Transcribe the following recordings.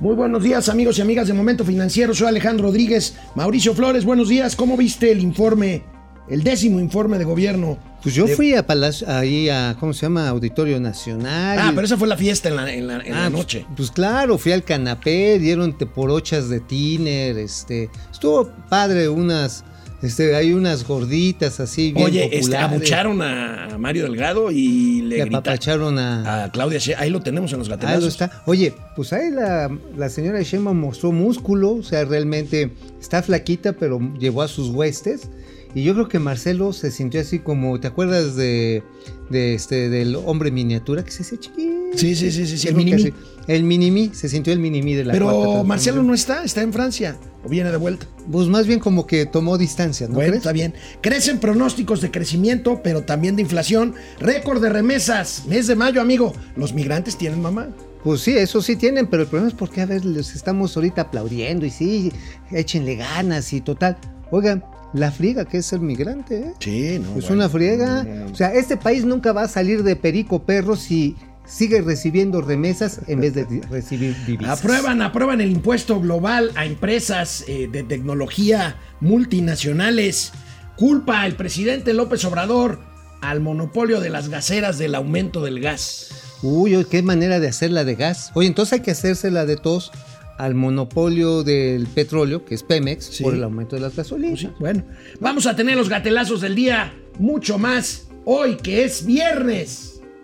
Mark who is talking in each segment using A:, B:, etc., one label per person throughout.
A: Muy buenos días, amigos y amigas de Momento Financiero. Soy Alejandro Rodríguez. Mauricio Flores, buenos días. ¿Cómo viste el informe, el décimo informe de gobierno?
B: Pues yo
A: de-
B: fui a Palacio, ahí a, ¿cómo se llama? Auditorio Nacional.
A: Ah, pero esa fue la fiesta en la, en la- en la
B: Ah, pues-
A: noche.
B: Pues, claro, fui al canapé, dieron teporochas de tiner, este, estuvo padre unas, este, hay unas gorditas así bien
A: Oye, este,
B: populares.
A: abucharon a Mario Delgado y le gritaron
B: apapacharon a,
A: a Claudia Sheinbaum. Ahí lo tenemos en los
B: Ahí
A: gatelazos.
B: lo está. Oye, pues ahí la, la señora Sheinbaum mostró músculo, o sea, realmente está flaquita, pero llevó a sus huestes. Y yo creo que Marcelo se sintió así como, ¿te acuerdas de, de este del hombre miniatura que se hacía chiquito?
A: Sí, sí, sí, sí, sí, el
B: así. El mini se sintió el mini de la
A: Pero. Marcelo no está, está en Francia o viene de vuelta.
B: Pues más bien como que tomó distancia, ¿no
A: bueno,
B: crees?
A: está bien. Crecen pronósticos de crecimiento, pero también de inflación. Récord de remesas. Mes de mayo, amigo. Los migrantes tienen mamá.
B: Pues sí, eso sí tienen, pero el problema es porque a ver, les estamos ahorita aplaudiendo y sí, échenle ganas y total. Oigan, la friega que es ser migrante, ¿eh?
A: Sí, no.
B: Pues
A: bueno.
B: una friega. O sea, este país nunca va a salir de perico perro si sigue recibiendo remesas en vez de recibir divisas.
A: Aprueban, aprueban el impuesto global a empresas eh, de tecnología multinacionales. Culpa el presidente López Obrador al monopolio de las gaseras del aumento del gas.
B: Uy, uy, qué manera de hacerla de gas. Oye, entonces hay que hacérsela de tos al monopolio del petróleo, que es Pemex,
A: Sí.
B: por el aumento de las gasolinas.
A: Pues sí, bueno, vamos a tener los gatelazos del día, mucho más hoy que es viernes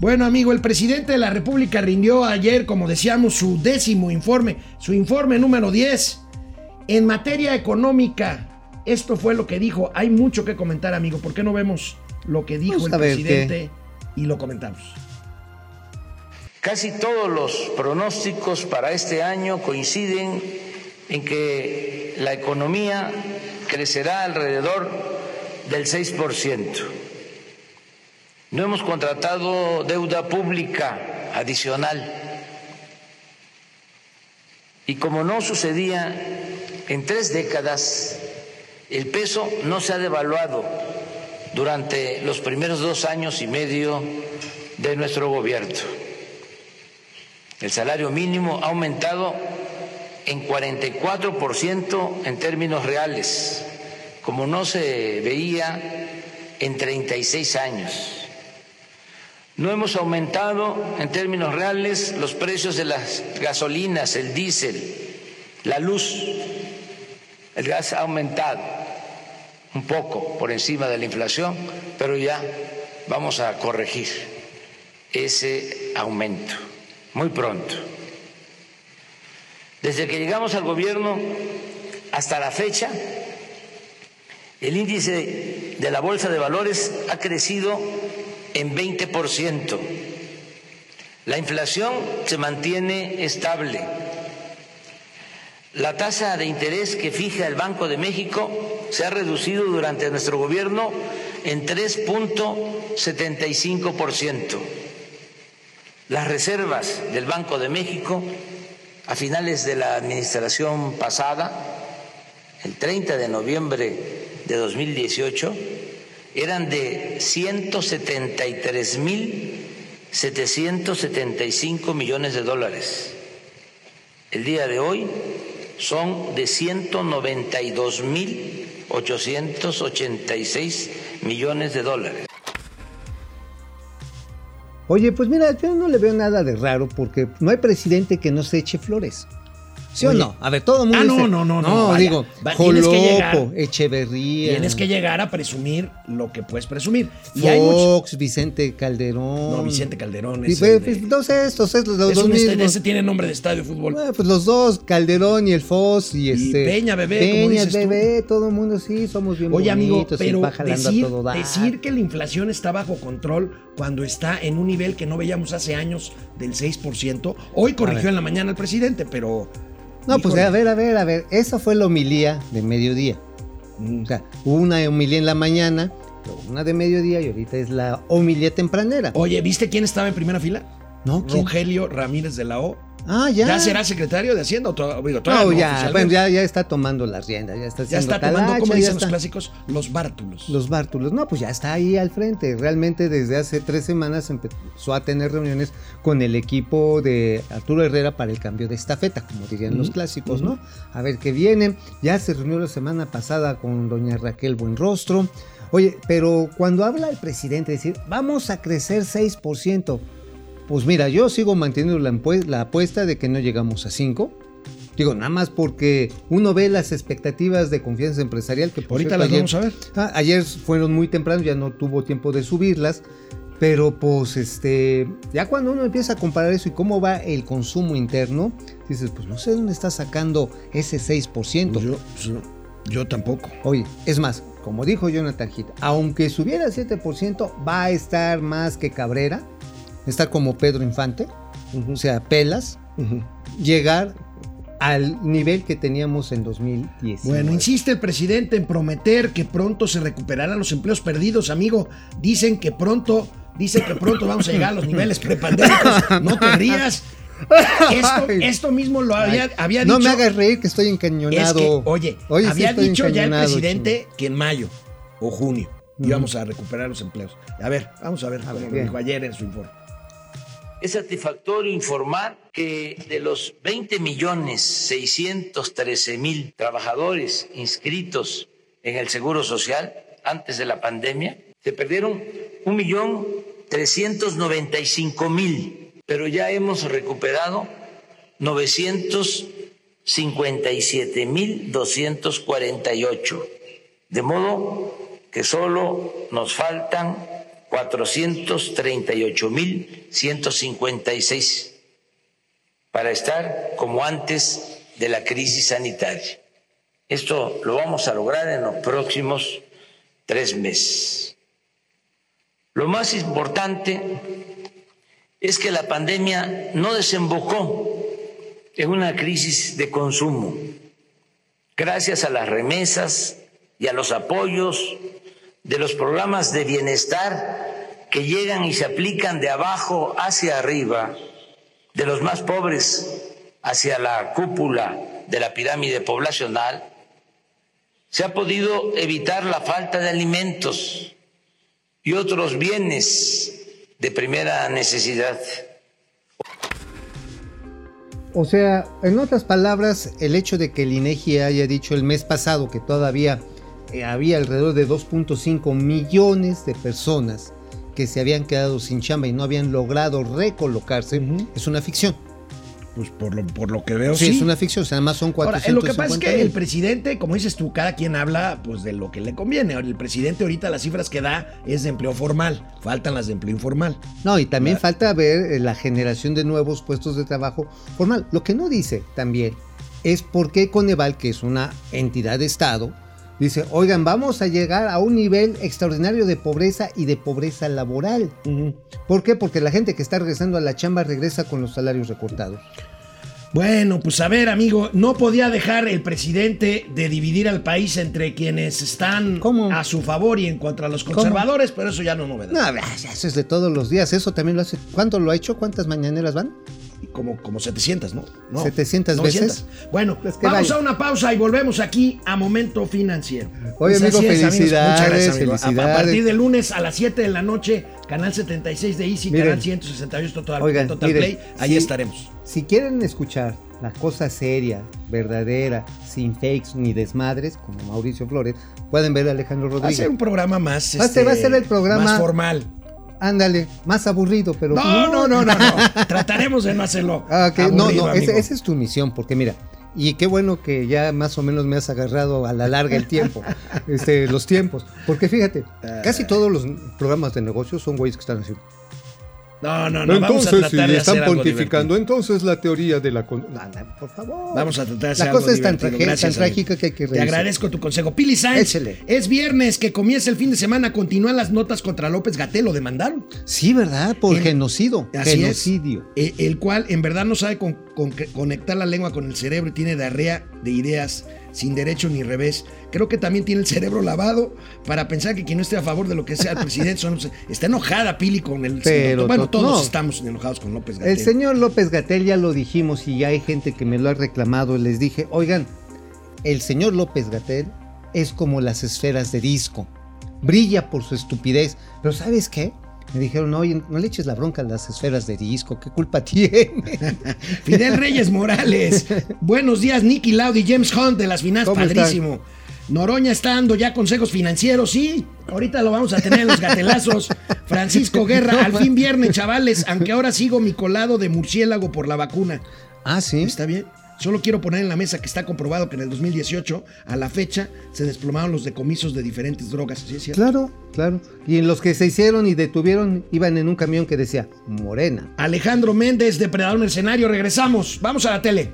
A: Bueno, amigo, el presidente de la República rindió ayer, como decíamos, su décimo informe, su informe número 10. En materia económica, esto fue lo que dijo. Hay mucho que comentar, amigo. ¿Por qué no vemos lo que dijo
B: Vamos
A: el presidente y lo comentamos?
C: Casi todos los pronósticos para este año coinciden en que la economía crecerá alrededor del 6%. No hemos contratado deuda pública adicional. Y como no sucedía en tres décadas, el peso no se ha devaluado durante los primeros dos años y medio de nuestro gobierno. El salario mínimo ha aumentado en 44% en términos reales, como no se veía en 36 años. No hemos aumentado en términos reales los precios de las gasolinas, el diésel, la luz. El gas ha aumentado un poco por encima de la inflación, pero ya vamos a corregir ese aumento muy pronto. Desde que llegamos al gobierno hasta la fecha, el índice de la Bolsa de Valores ha crecido en 20%. La inflación se mantiene estable. La tasa de interés que fija el Banco de México se ha reducido durante nuestro gobierno en 3.75%. Las reservas del Banco de México a finales de la administración pasada, el 30 de noviembre de 2018, eran de 173.775 millones de dólares. El día de hoy son de 192.886 millones de dólares.
B: Oye, pues mira, yo no le veo nada de raro porque no hay presidente que no se eche flores. ¿Sí
A: Oye.
B: o no? A ver, todo el mundo
A: Ah, no,
B: dice-
A: no, no, no, vaya.
B: digo,
A: Va- tienes que llegar.
B: Jolopo, Echeverría.
A: Tienes que llegar a presumir lo que puedes presumir. Y hay muchos.
B: Fox, Vicente Calderón.
A: No, Vicente Calderón es
B: pues,
A: el de-
B: pues, no sé, estos, estos, los
A: Es
B: dos
A: este-
B: mismos.
A: ese tiene nombre de estadio de fútbol.
B: Bueno, pues los dos, Calderón y el Foz y este.
A: Peña, bebé,
B: Peña,
A: dices tú.
B: bebé, todo el mundo sí, somos bien
A: Oye, amigo,
B: bonitos, y
A: pero decir,
B: a todo dar.
A: decir que la inflación está bajo control cuando está en un nivel que no veíamos hace años del 6%, hoy corrigió en la mañana el presidente, pero
B: No, pues a ver, a ver, a ver. Esa fue la homilía de mediodía.
A: Mm.
B: O sea, hubo una homilía en la mañana, una de mediodía y ahorita es la homilía tempranera.
A: Oye, ¿viste quién estaba en primera fila?
B: ¿No? ¿Quién?
A: Rogelio Ramírez de la O.
B: Ah, ya.
A: ¿Ya, será secretario de Hacienda o digo, todavía
B: No, ya, bueno, ya, ya está tomando las riendas, ya está
A: Ya está tomando, como dicen los clásicos, los bártulos.
B: Los bártulos. No, pues ya está ahí al frente. Realmente desde hace tres semanas empezó a tener reuniones con el equipo de Arturo Herrera para el cambio de estafeta, como dirían los
A: Ujú,
B: clásicos. ¿no? A ver qué viene. Ya se reunió la semana pasada con doña Raquel Buenrostro. Oye, pero cuando habla el presidente, decir, vamos a crecer 6%, pues mira, yo sigo manteniendo la, apuesta de que no llegamos a 5%. Digo, nada más porque uno ve las expectativas de confianza empresarial que por
A: Ahorita
B: cierto,
A: las
B: ayer-
A: vamos a ver.
B: Ah, ayer fueron muy temprano, ya no tuvo tiempo de subirlas. Pero pues este, ya cuando uno empieza a comparar eso y cómo va el consumo interno, dices, pues no sé dónde está sacando ese 6%.
A: Pues yo, pues yo- yo tampoco.
B: Oye, es más, como dijo Jonathan Gita, aunque subiera 7%, va a estar más que Cabrera, estar como Pedro Infante, o sea, pelas, llegar al nivel que teníamos en 2010.
A: Bueno, insiste el presidente en prometer que pronto se recuperarán los empleos perdidos, amigo. Dicen que pronto, dicen que pronto vamos a llegar a los niveles prepandémicos. No te rías. Esto, esto mismo lo había, había
B: no
A: dicho.
B: me hagas reír que estoy
A: Es
B: encañonado.
A: que, oye, había dicho ya el presidente que en mayo o junio íbamos a recuperar los empleos. A ver, vamos a ver cómo
B: ver,
A: lo dijo ayer en su informe.
C: Es satisfactorio informar que de los 20 millones 613 mil trabajadores inscritos en el Seguro Social antes de la pandemia, se perdieron un millón 395 mil, pero ya hemos recuperado 957 mil 248, de modo que solo nos faltan 438.156 para estar como antes de la crisis sanitaria. Esto lo vamos a lograr en los próximos tres meses. Lo más importante es que la pandemia no desembocó en una crisis de consumo. Gracias a las remesas y a los apoyos de los programas de bienestar que llegan y se aplican de abajo hacia arriba, de los más pobres hacia la cúpula de la pirámide poblacional, se ha podido evitar la falta de alimentos y otros bienes de primera necesidad.
B: O sea, en otras palabras, el hecho de que el INEGI haya dicho el mes pasado que todavía eh, había alrededor de 2.5 millones de personas que se habían quedado sin chamba y no habían logrado recolocarse, es una ficción.
A: Pues por lo, por lo que veo,
B: Sí,
A: sí.
B: es una ficción, o sea, nada más son
A: Ahora,
B: 450
A: eh, lo que pasa es que el presidente, como dices tú, cada quien habla pues de lo que le conviene. El presidente ahorita las cifras que da es de empleo formal, faltan las de empleo informal.
B: No, y también falta ver eh, la generación de nuevos puestos de trabajo formal. Lo que no dice también es por qué Coneval, que es una entidad de Estado, dice, oigan, vamos a llegar a un nivel extraordinario de pobreza y de pobreza laboral. ¿Por qué? Porque la gente que está regresando a la chamba regresa con los salarios recortados.
A: Bueno, pues a ver, amigo, no podía dejar el presidente de dividir al país entre quienes están
B: ¿Cómo?
A: a su favor y en contra de los
B: ¿Cómo?
A: conservadores, pero eso ya no es novedad.
B: No, eso es de todos los días. Eso también lo hace. ¿Cuánto lo ha hecho? ¿Cuántas mañaneras van?
A: Como, como 700, ¿no? no
B: 700 veces.
A: Bueno,
B: Pues
A: vamos
B: vaya.
A: a una pausa y volvemos aquí a Momento Financiero.
B: Oye, amigo,
A: así es, amigos.
B: felicidades,
A: Muchas gracias, amigo. A- A,
B: felicidades.
A: partir de lunes a las 7 de la noche, canal 76 de Easy,
B: Miren.
A: canal 168 Total,
B: Oigan,
A: Total
B: miren,
A: Play, ahí estaremos.
B: Si quieren escuchar la cosa seria, verdadera, sin fakes ni desmadres, como Mauricio Flores, pueden ver a Alejandro
A: Va a
B: Rodríguez.
A: ser un programa más.
B: Va ser- va a ser el programa-
A: Más formal.
B: Ándale, más aburrido, pero.
A: No, no, no, no, no. Trataremos de no hacerlo.
B: Ah, No, no, ese-
A: amigo.
B: esa es tu misión, porque mira, y qué bueno que ya más o menos me has agarrado a la larga el tiempo, este, los tiempos, porque fíjate,
A: Ah.
B: casi todos los programas de negocios son güeyes que están así.
A: No, no, no. vamos a
B: Entonces,
A: tratar
B: si
A: de
B: están
A: hacer
B: pontificando, entonces la teoría de la... con- No, no, por favor.
A: Vamos a tratar de hacer
B: La
A: algo
B: cosa es tan,
A: Gracias,
B: tan trágica que hay que
A: Te
B: reírse.
A: agradezco tu consejo. Pili Sainz, es viernes que comienza el fin de semana. Continúan las notas contra López Gatel. Lo demandaron.
B: Sí, ¿verdad? Por
A: En-
B: genocidio.
A: Así
B: genocidio.
A: Eh, el cual en verdad no sabe con- con- conectar la lengua con el cerebro y tiene diarrea de ideas sin derecho ni revés. Creo que también tiene el cerebro lavado para pensar que quien no esté a favor de lo que sea el presidente son- está enojada Pili con el
B: Pero
A: bueno
B: to-
A: todos
B: no.
A: estamos enojados con López Gatel.
B: El señor López Gatel ya lo dijimos y ya hay gente que me lo ha reclamado. Les dije, oigan, el señor López Gatel es como las esferas de disco. Brilla por su estupidez. Pero ¿sabes qué? Me dijeron, oye, no le eches la bronca a las esferas de disco. ¿Qué culpa tiene?
A: Fidel Reyes Morales. Buenos días, Nicky Loud y James Hunt de las finanzas.
B: ¿Cómo
A: Padrísimo. Noroña está dando ya consejos financieros, sí. Ahorita lo vamos a tener en los gatelazos. Francisco Guerra, al fin viernes, chavales, aunque ahora sigo mi colado de murciélago por la vacuna.
B: ah, sí.
A: Está bien. Solo quiero poner en la mesa que está comprobado que en el 2018, a la fecha, se desplomaron los decomisos de diferentes drogas. ¿Sí es cierto?
B: Claro, claro. Y en los que se hicieron y detuvieron iban en un camión que decía Morena.
A: Alejandro Méndez, depredador mercenario, regresamos. Vamos a la tele.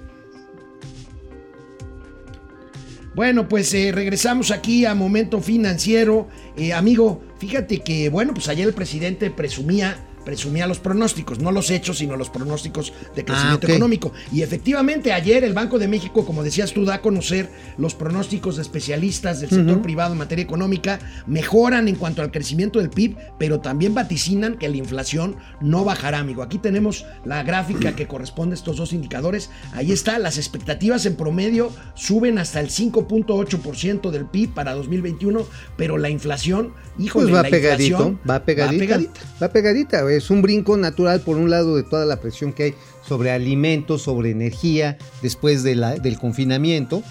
A: Bueno, pues eh, regresamos aquí a Momento Financiero. Eh, amigo, fíjate que, bueno, pues ayer el presidente presumía, presumía los pronósticos, no los hechos, sino los pronósticos de crecimiento
B: ok.
A: económico. Y efectivamente, ayer el Banco de México, como decías tú, da a conocer los pronósticos de especialistas del sector privado en materia económica, mejoran en cuanto al crecimiento del PIB, pero también vaticinan que la inflación no bajará, amigo. Aquí tenemos la gráfica que corresponde a estos dos indicadores. Ahí está, las expectativas en promedio suben hasta el 5.8% del PIB para 2021, pero la inflación, híjole,
B: Pues va
A: la
B: pegadito,
A: inflación
B: va pegadita,
A: Va pegadita.
B: va pegadita. Es un brinco natural por un lado de toda la presión que hay sobre alimentos, sobre energía después de la- del confinamiento,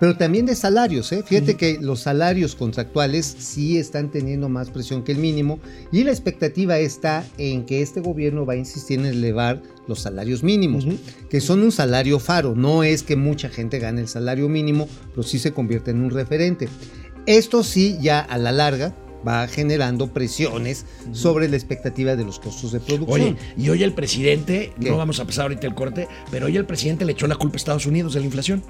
B: pero también de salarios. ¿eh? Fíjate que los salarios contractuales sí están teniendo más presión que el mínimo y la expectativa está en que este gobierno va a insistir en elevar los salarios mínimos, que son un salario faro. No es que mucha gente gane el salario mínimo, pero sí se convierte en un referente. Esto sí ya a la larga va generando presiones sobre la expectativa de los costos de producción.
A: Oye, y hoy el presidente,
B: ¿Qué?
A: no vamos a pasar ahorita el corte, pero hoy el presidente le echó la culpa a Estados Unidos de la inflación.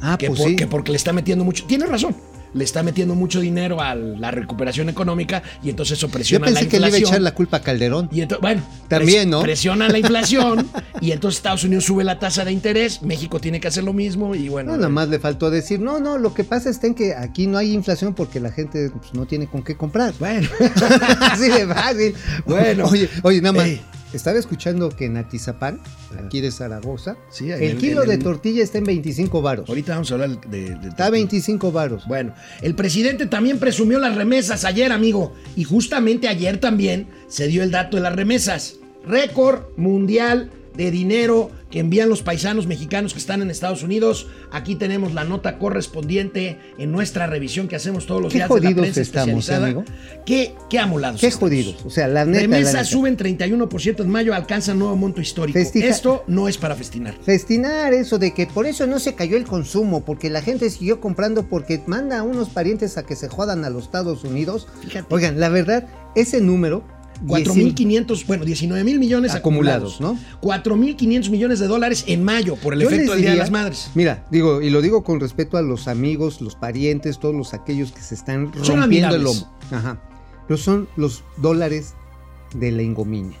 B: ah,
A: que,
B: pues
A: por-
B: sí.
A: que porque le está metiendo mucho, tiene razón, le está metiendo mucho dinero a la recuperación económica y entonces eso
B: Yo
A: presiona
B: pensé
A: la
B: que le iba a echar la culpa a Calderón.
A: Y entonces, bueno,
B: También,
A: pres-
B: ¿no?
A: Presiona la inflación y entonces Estados Unidos sube la tasa de interés, México tiene que hacer lo mismo y bueno.
B: No, nada más le faltó decir, no, no, lo que pasa en que aquí no hay inflación porque la gente pues, no tiene con qué comprar.
A: Bueno,
B: Así de fácil.
A: Bueno.
B: Oye, oye, nada más.
A: Ey.
B: Estaba escuchando que en Atizapán, aquí de Zaragoza,
A: Sí,
B: el,
A: el-
B: kilo de tortilla está en 25 varos.
A: ahorita vamos a hablar de... de-
B: Está a 25 varos.
A: Bueno, el presidente también presumió las remesas ayer, amigo. Y justamente ayer también se dio el dato de las remesas. Récord mundial de dinero que envían los paisanos mexicanos que están en Estados Unidos. Aquí tenemos la nota correspondiente en nuestra revisión que hacemos todos los
B: Qué
A: días de la
B: jodidos
A: prensa
B: estamos, amigo.
A: Qué, qué amolados.
B: Qué
A: estamos.
B: jodidos. O sea, la neta. la
A: Remesas
B: neta.
A: suben 31% en mayo, alcanzan nuevo monto histórico.
B: Festija-
A: Esto no es para festinar.
B: Festinar eso de que por eso no se cayó el consumo, porque la gente siguió comprando porque manda a unos parientes a que se jodan a los Estados Unidos.
A: Fíjate.
B: Oigan, la verdad, ese número...
A: 4.500, bueno, 19 mil millones
B: Acumulados,
A: acumulados,
B: ¿no?
A: 4.500 millones de dólares en mayo por el
B: Yo
A: efecto del Día de las Madres.
B: Mira, digo, y lo digo con respeto a los amigos, los parientes, todos los aquellos que se están
A: Son
B: rompiendo el lomo. Ajá. Pero son los dólares de la ingominia.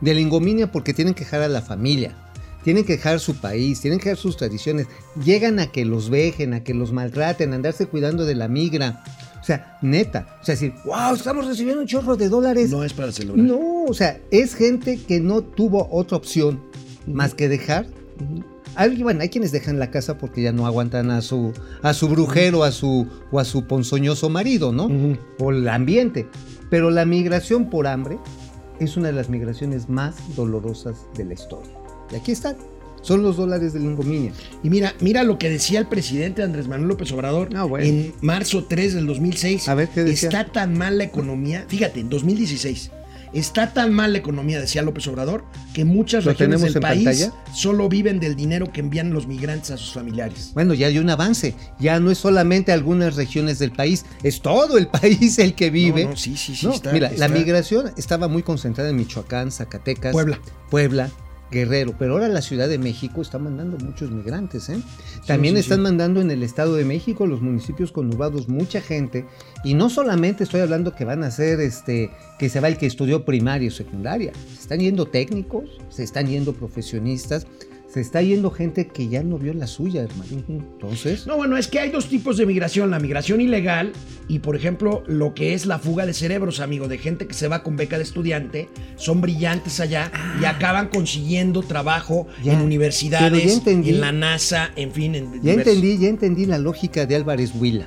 B: De la ingominia porque tienen que dejar a la familia. Tienen que dejar su país, tienen que dejar sus tradiciones. Llegan a que los vejen, a que los maltraten, a andarse cuidando de la migra. O sea, neta. O sea, decir, wow, estamos recibiendo un chorro de dólares.
A: No es para celebrar.
B: No, o sea, es gente que no tuvo otra opción más que dejar. Hay, bueno, hay quienes dejan la casa porque ya no aguantan a su, a su brujero a su, o a su ponzoñoso marido, ¿no?
A: Ujú.
B: O el ambiente. Pero la migración por hambre es una de las migraciones más dolorosas de la historia. Y aquí están. Son los dólares de la ingominia.
A: Y mira, mira lo que decía el presidente Andrés Manuel López Obrador
B: Ah, bueno.
A: en marzo 3 del 2006.
B: A ver, ¿qué decía?
A: Está tan mal la economía. Fíjate, en 2016. Está tan mal la economía, decía López Obrador, que muchas
B: ¿Lo
A: regiones del país
B: pantalla?
A: solo viven del dinero que envían los migrantes a sus familiares.
B: Bueno, ya hay un avance. Ya no es solamente algunas regiones del país, es todo el país el que vive.
A: No, no, sí, sí, sí,
B: No,
A: está-
B: mira,
A: está-
B: la migración estaba muy concentrada en Michoacán, Zacatecas,
A: Puebla.
B: Puebla, Guerrero, pero ahora la Ciudad de México está mandando muchos migrantes, ¿eh? También
A: sí,
B: están
A: sí.
B: mandando en el Estado de México, los municipios conurbados, mucha gente. Y no solamente estoy hablando que van a ser, este, que se va el que estudió primaria o secundaria. Se están yendo técnicos, se están yendo profesionistas, se está yendo gente que ya no vio la suya, hermano. Entonces,
A: No, bueno, es que hay dos tipos de migración, la migración ilegal y, por ejemplo, lo que es la fuga de cerebros, amigo, de gente que se va con beca de estudiante, son brillantes allá y acaban consiguiendo trabajo
B: Ah. Ya,
A: en universidades,
B: entendí.
A: en la NASA, en fin, en
B: ya
A: diversos-
B: entendí, ya entendí la lógica de Álvarez Huila,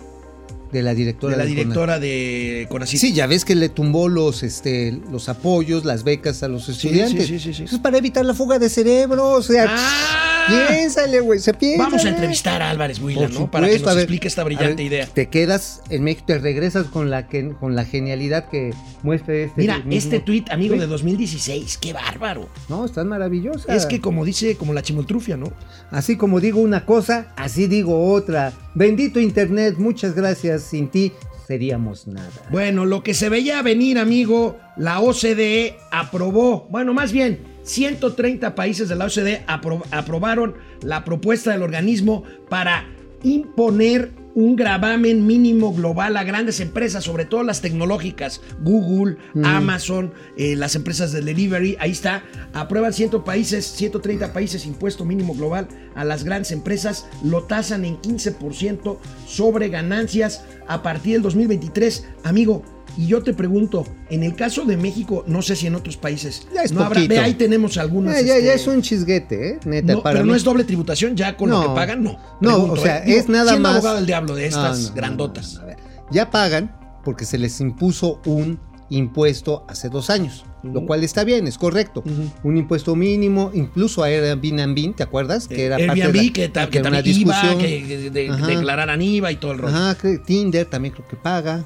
B: de la directora
A: de la directora de.
B: Sí, ya ves que le tumbó los, este, los apoyos, las becas a los estudiantes.
A: sí, sí, sí, sí.
B: Eso es para evitar la fuga de cerebro, o sea,
A: ¡Ah!
B: Piénsale, güey, se piensa.
A: Vamos a entrevistar a Álvarez Huila,
B: Por
A: ¿no? Para que nos
B: ver,
A: explique esta brillante
B: ver,
A: idea.
B: Te quedas en México, te regresas con la, que, con la genialidad que muestra este.
A: Mira,
B: mismo
A: este tuit, amigo, de 2016, qué bárbaro.
B: No, estás maravillosa.
A: Es que como dice, como la chimoltrufia, ¿no?
B: Así como digo una cosa, así digo otra. Bendito Internet, muchas gracias. Sin ti seríamos nada.
A: Bueno, lo que se veía venir, amigo, la OCDE aprobó, bueno, más bien, 130 países de la OCDE apro- aprobaron la propuesta del organismo para imponer un gravamen mínimo global a grandes empresas, sobre todo las tecnológicas, Google, Amazon, eh, las empresas de delivery, ahí está, aprueban 100 países, 130 países impuesto mínimo global a las grandes empresas, lo tasan en 15% sobre ganancias a partir del 2023, amigo. Y yo te pregunto, en el caso de México, no sé si en otros países,
B: Ya es
A: no habrá, ve ahí tenemos algunas.
B: Ya, ya, ya
A: este,
B: es un chisguete, ¿eh? Neta,
A: no,
B: para
A: pero
B: mí.
A: no es doble tributación ya con lo
B: No.
A: que pagan, no.
B: No,
A: Pregunto,
B: o sea,
A: ¿eh? Digo,
B: es nada
A: siendo
B: más.
A: abogado del diablo de estas
B: No, no, no,
A: grandotas.
B: no, a ver, ya pagan porque se les impuso un impuesto hace dos años, lo cual está bien, es correcto. Un impuesto mínimo, incluso a Airbnb, ¿te acuerdas? Que era parte de
A: Airbnb,
B: la-
A: que, ta-
B: que una
A: también IVA,
B: discusión.
A: que, de- declararan IVA y todo el rollo.
B: Ajá, que Tinder también creo que paga.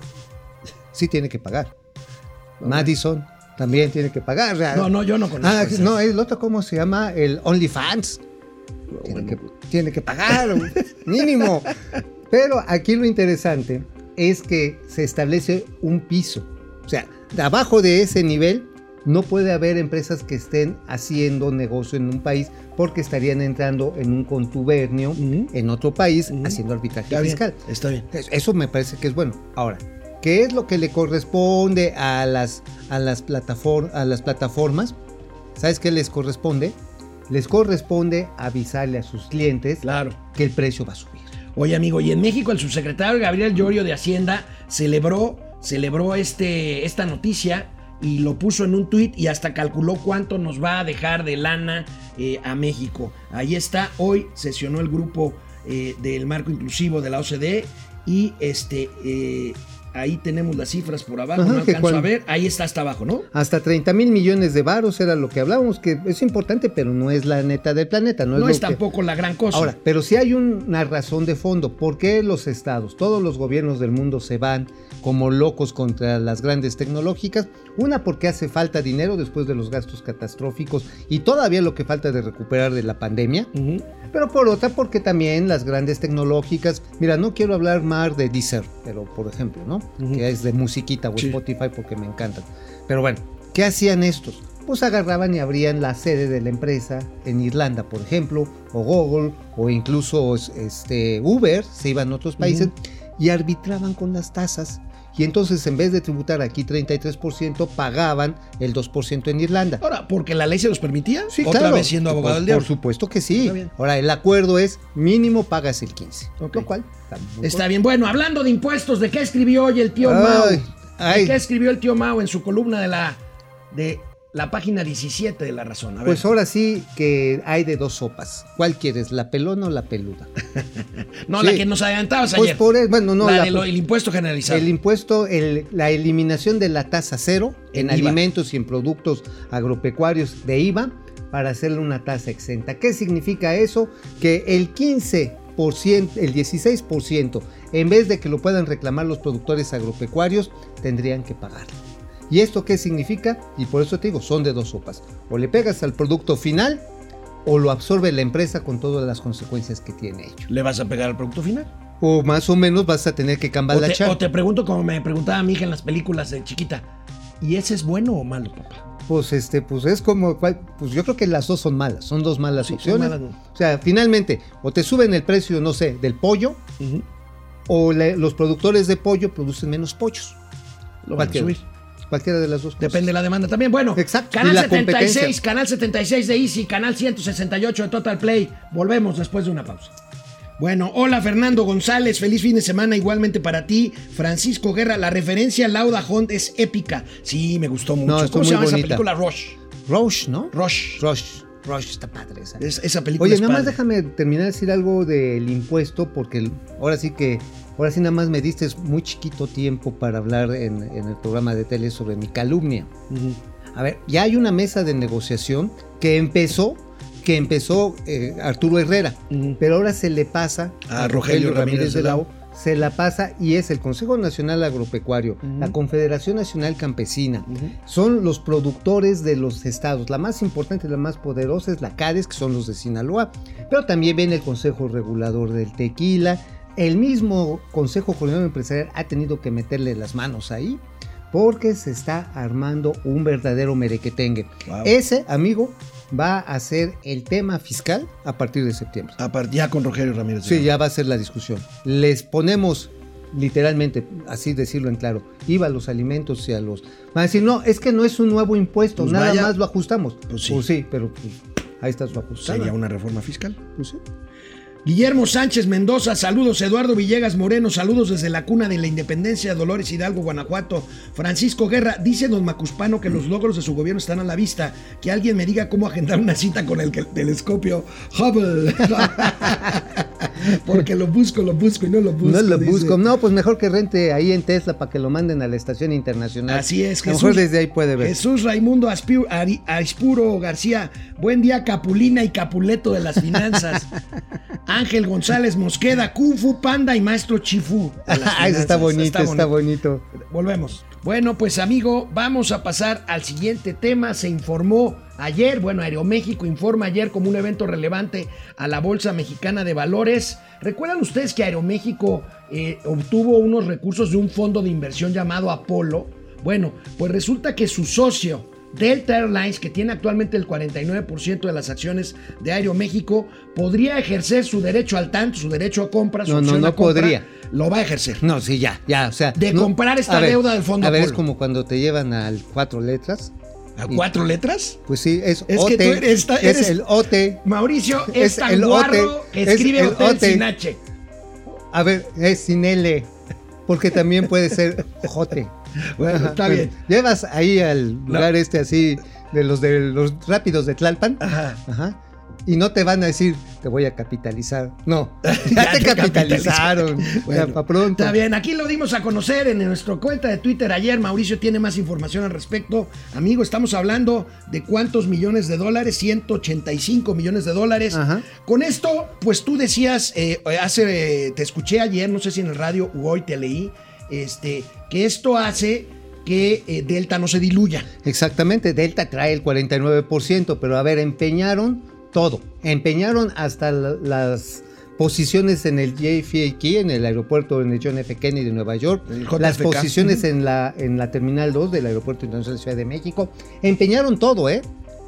B: Sí tiene que pagar. Madison también tiene que pagar.
A: No, no, yo no conozco.
B: Ah, no, el otro, ¿cómo se llama? El OnlyFans. Tiene, que, tiene que pagar, mínimo. Pero aquí lo interesante es que se establece un piso. O sea, de abajo de ese nivel no puede haber empresas que estén haciendo negocio en un país porque estarían entrando en un contubernio en otro país haciendo arbitraje
A: Está bien,
B: fiscal.
A: está bien.
B: Eso me parece que es bueno. Ahora, ¿qué es lo que le corresponde a las, a las, platafor- a las plataformas? ¿Sabes qué les corresponde? Les corresponde avisarle a sus clientes
A: Claro.
B: que el precio va a subir.
A: Oye, amigo, y en México el subsecretario Gabriel Llorio de Hacienda celebró, celebró este, esta noticia y lo puso en un tuit y hasta calculó cuánto nos va a dejar de lana eh, a México. Ahí está, hoy sesionó el grupo eh, del marco inclusivo de la OCDE y este eh, ahí tenemos las cifras por abajo,
B: Ajá,
A: no alcanzo
B: cual-
A: a ver, ahí está hasta abajo, ¿no?
B: Hasta 30 mil millones de varos era lo que hablábamos, que es importante, pero no es la neta del planeta. No,
A: No,
B: es, que-
A: tampoco la gran cosa.
B: Ahora, pero sí hay una razón de fondo. ¿Por qué los estados, todos los gobiernos del mundo se van como locos contra las grandes tecnológicas? Una, porque hace falta dinero después de los gastos catastróficos y todavía lo que falta de recuperar de la pandemia. Pero por otra, porque también las grandes tecnológicas, mira, no quiero hablar más de Deezer, pero por ejemplo, ¿no? Que es de musiquita o
A: Sí.
B: Spotify porque me encantan. Pero bueno, ¿qué hacían estos? Pues agarraban y abrían la sede de la empresa en Irlanda, por ejemplo, o Google, o incluso este, Uber, se iban a otros países y arbitraban con las tasas. Y entonces, en vez de tributar aquí 33%, pagaban el 2% en Irlanda.
A: Ahora, porque la ley se los permitía,
B: Sí,
A: otra
B: claro.
A: vez siendo abogado
B: por,
A: del diablo.
B: Por supuesto que sí. Ahora, el acuerdo es mínimo pagas el 15.
A: Ok.
B: Lo cual está
A: bien. Bueno, hablando de impuestos, ¿de qué escribió hoy el tío
B: Ay,
A: Mao?
B: ay.
A: ¿De qué escribió el tío Mao en su columna de la, de la página 17 de La Razón? A ver.
B: Pues ahora sí que hay de dos sopas. ¿Cuál quieres, la pelona o la peluda?
A: no,
B: sí.
A: la que nos adelantabas
B: Pues
A: ayer.
B: por el- bueno, no,
A: la
B: la-
A: del el impuesto generalizado.
B: El impuesto, el- la eliminación de la tasa cero en, alimentos y en productos agropecuarios de IVA para hacerle una tasa exenta. ¿Qué significa eso? Que el 15%, el 16%, en vez de que lo puedan reclamar los productores agropecuarios, tendrían que pagarlo. ¿Y esto qué significa? Y por eso te digo, son de dos sopas. O le pegas al producto final o lo absorbe la empresa con todas las consecuencias que tiene hecho.
A: ¿Le vas a pegar al producto final?
B: O más o menos vas a tener que
A: O
B: cambalachar.
A: o te pregunto como me preguntaba mi hija en las películas de chiquita. ¿Y ese es bueno o malo, papá?
B: Pues este, pues es como, pues yo creo que las dos son malas, son dos malas
A: Sí,
B: opciones.
A: malas.
B: O sea, finalmente, o te suben el precio, no sé, del pollo, o le- los productores de pollo producen menos pollos.
A: Lo van a subir.
B: Cualquiera de las dos. cosas.
A: Depende de la demanda también. Bueno,
B: Exacto,
A: canal
B: y la
A: 76,
B: competencia.
A: canal 76 de Easy, canal 168 de Total Play. Volvemos después de una pausa. Bueno, hola Fernando González, feliz fin de semana igualmente para ti. Francisco Guerra, la referencia a Lauda Hunt es épica. Sí, me gustó mucho.
B: No,
A: ¿Cómo se llama esa
B: bonita.
A: película? Rush.
B: Rush, ¿no?
A: Rush.
B: Rush. Rush está padre esa.
A: Es- esa película
B: Oye,
A: es
B: nada más déjame terminar de decir algo del impuesto, porque ahora sí que, ahora sí nada más me diste muy chiquito tiempo para hablar en, en el programa de tele sobre mi calumnia. A ver, ya hay una mesa de negociación que empezó, que empezó eh, Arturo Herrera, pero ahora se le pasa
A: A Rogelio Ramírez de Lao.
B: se la pasa y es el Consejo Nacional Agropecuario, la Confederación Nacional Campesina, son los productores de los estados. La más importante, la más poderosa es la CADES, que son los de Sinaloa, pero también viene el Consejo Regulador del Tequila. El mismo Consejo Coordinador Empresarial ha tenido que meterle las manos ahí porque se está armando un verdadero merequetengue.
A: Wow.
B: Ese, amigo, va a ser el tema fiscal a partir de septiembre.
A: Aparte, ya con Rogelio Ramírez.
B: Sí, ya va a ser la discusión. Les ponemos literalmente, así decirlo en claro, IVA a los alimentos y a los... Van a decir, no, es que no es un nuevo impuesto,
A: Pues
B: nada
A: vaya.
B: más lo ajustamos.
A: Pues
B: Pues
A: sí.
B: sí, pero pues, ahí está su ajustada.
A: Sería una reforma fiscal.
B: Pues sí.
A: Guillermo Sánchez Mendoza, saludos. Eduardo Villegas Moreno, saludos desde la cuna de la independencia, Dolores Hidalgo, Guanajuato. Francisco Guerra, dice don Macuspano que los logros de su gobierno están a la vista. Que alguien me diga cómo agendar una cita con el telescopio Hubble. Porque lo busco, lo busco y no lo busco.
B: no lo
A: dice.
B: busco. No, pues mejor que rente ahí en Tesla para que lo manden a la estación internacional.
A: Así es,
B: A lo
A: Jesús.
B: mejor desde ahí puede ver.
A: Jesús Raimundo Ari- Aispuro García. Buen día, Capulina y Capuleto de las finanzas. Ángel González Mosqueda, Kung Fu Panda y Maestro Chifu.
B: Ah, eso está bonito, está bonito.
A: Volvemos. Bueno, pues amigo, vamos a pasar al siguiente tema. Se informó ayer, bueno, Aeroméxico informa ayer como un evento relevante a la Bolsa Mexicana de Valores. ¿Recuerdan ustedes que Aeroméxico eh, obtuvo unos recursos de un fondo de inversión llamado Apolo? Bueno, pues resulta que su socio, Delta Airlines, que tiene actualmente el 49% de las acciones de Aeroméxico, podría ejercer su derecho al tanto, su derecho a compra, su
B: No, no, no
A: a compra,
B: podría.
A: Lo va a ejercer.
B: No, sí, ya, ya, o sea.
A: De
B: no-
A: comprar esta
B: ver,
A: deuda del Fondo
B: A ver, es como cuando te llevan al cuatro letras.
A: ¿A
B: Y-
A: cuatro letras?
B: Pues sí, es,
A: Es
B: OT.
A: que tú eres- esta- eres-
B: es el OT.
A: Mauricio es,
B: Es
A: tan
B: el
A: guarro que
B: es
A: escribe hotel
B: OT.
A: sin H.
B: A ver, es sin L. Porque también puede ser Jote.
A: Bueno, está bien.
B: Llevas ahí al lugar este así de los de los rápidos de Tlalpan.
A: Ajá.
B: Ajá. Y no te van a decir, te voy a capitalizar. No, ya,
A: Ya
B: te
A: te
B: capitalizaron.
A: Bueno,
B: para pronto.
A: Está bien, aquí lo dimos a conocer en nuestra cuenta de Twitter ayer. Mauricio tiene más información al respecto. Amigo, estamos hablando de cuántos millones de dólares, 185 millones de dólares.
B: Ajá.
A: Con esto, pues tú decías, eh, hace, eh, te escuché ayer, no sé si en el radio u hoy te leí, este, que esto hace que eh, Delta no se diluya.
B: Exactamente, Delta trae el 49%, pero a ver, empeñaron todo. Empeñaron hasta la- las posiciones en el JFK, en el aeropuerto en el John F. Kennedy de Nueva York, las posiciones en la, en la Terminal 2 del Aeropuerto Internacional de Ciudad de México. Empeñaron todo, ¿eh?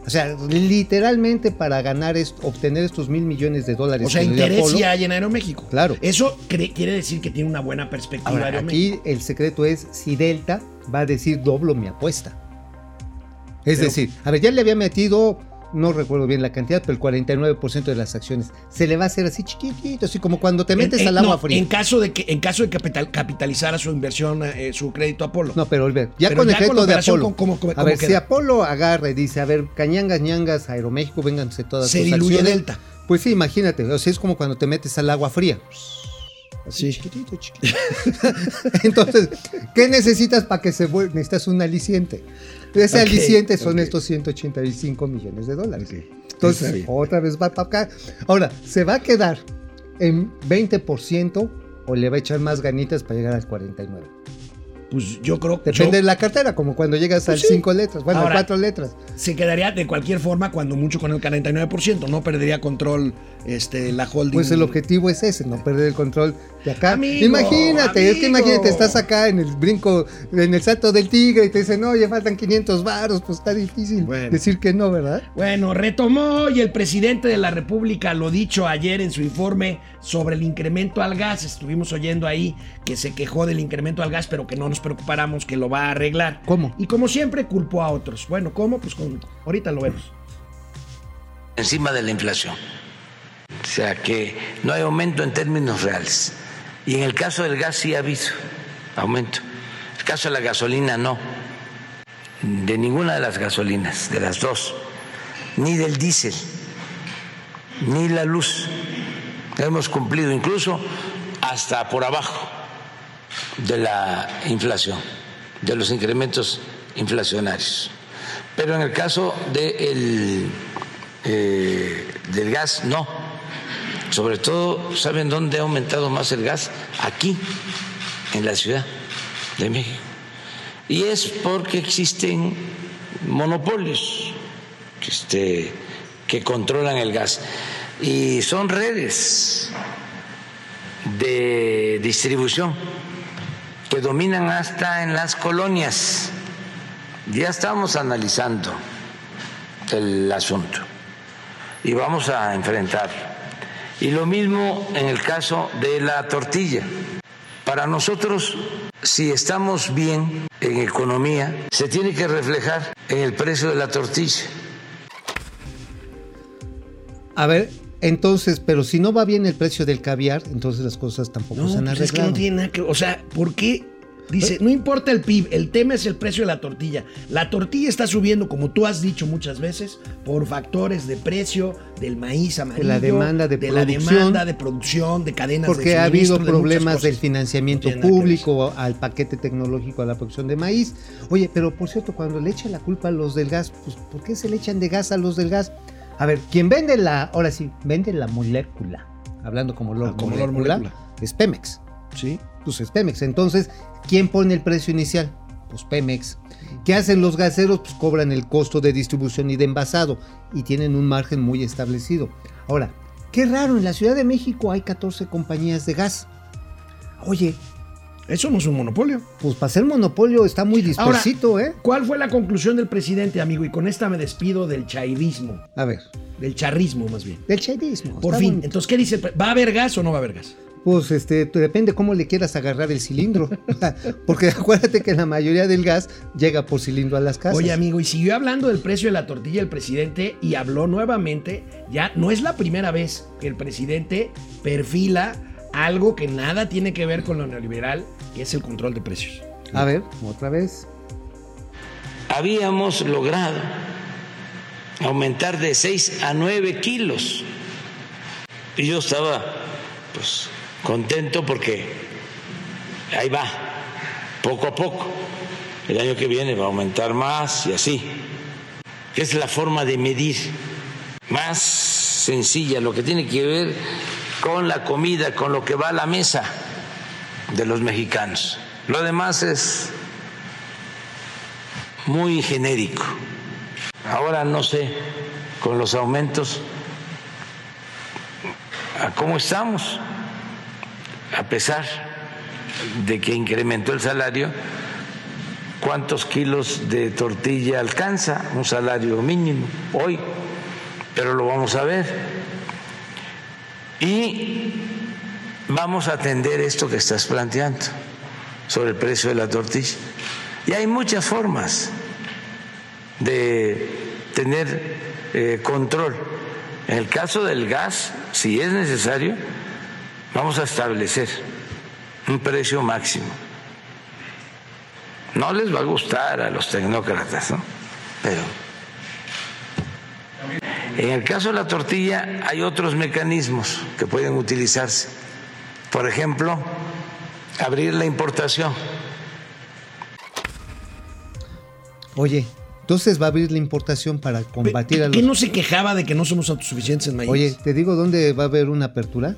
B: O sea, literalmente para ganar, esto, obtener estos mil millones de dólares.
A: O sea, interés
B: Apolo.
A: sí hay en Aeroméxico.
B: Claro.
A: Eso quiere decir que tiene una buena perspectiva
B: Ahora,
A: Aeroméxico.
B: aquí el secreto es si Delta va a decir doblo mi apuesta. Es
A: Pero-
B: decir, a ver, ya le había metido, no recuerdo bien la cantidad, pero el 49% de las acciones. Se le va a hacer así chiquitito, así como cuando te metes
A: En- en-
B: al agua
A: no,
B: fría.
A: En caso de que, en caso de capital, capitalizar a su inversión, eh, su crédito Apolo.
B: No, pero Olver, ya
A: Pero
B: con
A: ya
B: el
A: con
B: crédito de Apolo.
A: ¿cómo- cómo-
B: a
A: cómo
B: ver, si? Apolo agarra y dice, a ver, cañangas, ñangas, Aeroméxico, vénganse todas
A: Se diluye
B: acciones.
A: Delta.
B: Pues sí, imagínate, o sea, es como cuando te metes al agua fría.
A: Sí.
B: Chiquitito, chiquitito. Entonces, ¿qué necesitas para que se vuelva? Necesitas un aliciente. Ese
A: Ok,
B: aliciente son
A: ok.
B: estos 185 millones de dólares. Entonces, otra vez va para acá. Ahora, ¿se va a quedar en 20% o le va a echar más ganitas para llegar al 49%?
A: Pues yo creo que
B: Depende de la cartera, como cuando llegas
A: Pues
B: al
A: sí.
B: 5 letras, bueno,
A: Ahora-
B: 4 letras.
A: se quedaría de cualquier forma cuando mucho con el 49%, no perdería control este, la holding.
B: Pues el objetivo es ese, no perder el control de acá.
A: Amigo,
B: imagínate, es que imagínate, estás acá en el brinco, en el salto del tigre y te dicen, no, ya faltan 500 varos, pues está difícil
A: Bueno.
B: decir que no, ¿verdad?
A: Bueno, retomó y el presidente de la República lo dicho ayer en su informe sobre el incremento al gas. Estuvimos oyendo ahí que se quejó del incremento al gas, pero que no nos preocupáramos, que lo va a arreglar.
B: ¿Cómo?
A: Y como siempre culpó a otros. Bueno, ¿cómo? Pues con, ahorita lo vemos.
C: encima de la inflación. O sea que no hay aumento en términos reales. Y en el caso del gas sí ha habido aumento. En el caso de la gasolina no. De ninguna de las gasolinas, de las dos. Ni del diésel, ni la luz. Hemos cumplido incluso hasta por abajo de la inflación, de los incrementos inflacionarios. Pero en el caso del eh, del gas, no. Sobre todo, ¿saben dónde ha aumentado más el gas? Aquí, en la Ciudad de México. Y es porque existen monopolios que, este, que controlan el gas. Y son redes de distribución que dominan hasta en las colonias. Ya estamos analizando el asunto y vamos a enfrentarlo. Y lo mismo en el caso de la tortilla. Para nosotros, si estamos bien en economía, se tiene que reflejar en el precio de la tortilla.
B: A ver, entonces, pero si no va bien el precio del caviar, entonces las cosas tampoco
A: No,
B: se han
A: pues es que
B: arreglado.
A: no tiene nada que O sea, ¿por qué? Dice, no importa el PIB, el tema es el precio de la tortilla. La tortilla está subiendo, como tú has dicho muchas veces, por factores de precio del maíz amarillo,
B: la demanda de
A: la
B: producción.
A: demanda de producción, de cadenas de
B: Porque ha habido
A: de
B: problemas del financiamiento
A: No
B: público al paquete tecnológico a la producción de maíz. Oye, pero por cierto, cuando le echan la culpa a los del gas, pues ¿por qué se le echan de gas a los del gas? A ver, quien vende la, ahora sí, vende la molécula, hablando como Lord,
A: Ah, como Lord
B: molécula,
A: Molécula.
B: es Pemex.
A: Sí.
B: Pues es Pemex. Entonces, ¿quién pone el precio inicial? Pues Pemex. ¿Qué hacen los gaseros? Pues cobran el costo de distribución y de envasado y tienen un margen muy establecido. Ahora, qué raro, en la Ciudad de México hay 14 compañías de gas. Oye,
A: Eso no es un monopolio.
B: pues para ser monopolio está muy
A: Ahora,
B: dispersito, ¿eh?
A: ¿cuál fue la conclusión del presidente, amigo? Y con esta me despido del chairismo,
B: A ver,
A: del charrismo más bien.
B: del chairismo.
A: Por fin,
B: bonito.
A: entonces, ¿qué dice? ¿Va a haber gas o no va a haber gas?
B: Pues este, depende cómo le quieras agarrar el cilindro. Porque acuérdate que la mayoría del gas llega por cilindro a las casas.
A: Oye, amigo, y siguió hablando del precio de la tortilla el presidente y habló nuevamente, ya no es la primera vez que el presidente perfila algo que nada tiene que ver con lo neoliberal, que es el control de precios.
B: A ver, otra vez.
C: Habíamos logrado aumentar de 6 a 9 kilos. Y yo estaba pues contento porque ahí va, poco a poco. El año que viene va a aumentar más y así. Es la forma de medir más sencilla, lo que tiene que ver con la comida, con lo que va a la mesa de los mexicanos. Lo demás es muy genérico. Ahora no sé, con los aumentos, a cómo estamos, a pesar de que incrementó el salario, cuántos kilos de tortilla alcanza un salario mínimo hoy, pero lo vamos a ver. Y vamos a atender esto que estás planteando sobre el precio de la tortilla. Y hay muchas formas de tener eh, control. En el caso del gas, si es necesario, vamos a establecer un precio máximo. No les va a gustar a los tecnócratas, ¿no? Pero en el caso de la tortilla hay otros mecanismos que pueden utilizarse. Por ejemplo, abrir la importación.
B: Oye, entonces va a abrir la importación para combatir a
A: ¿Qué
B: los...
A: no se quejaba de que no somos autosuficientes en maíz?
B: Oye, te digo dónde va a haber una apertura.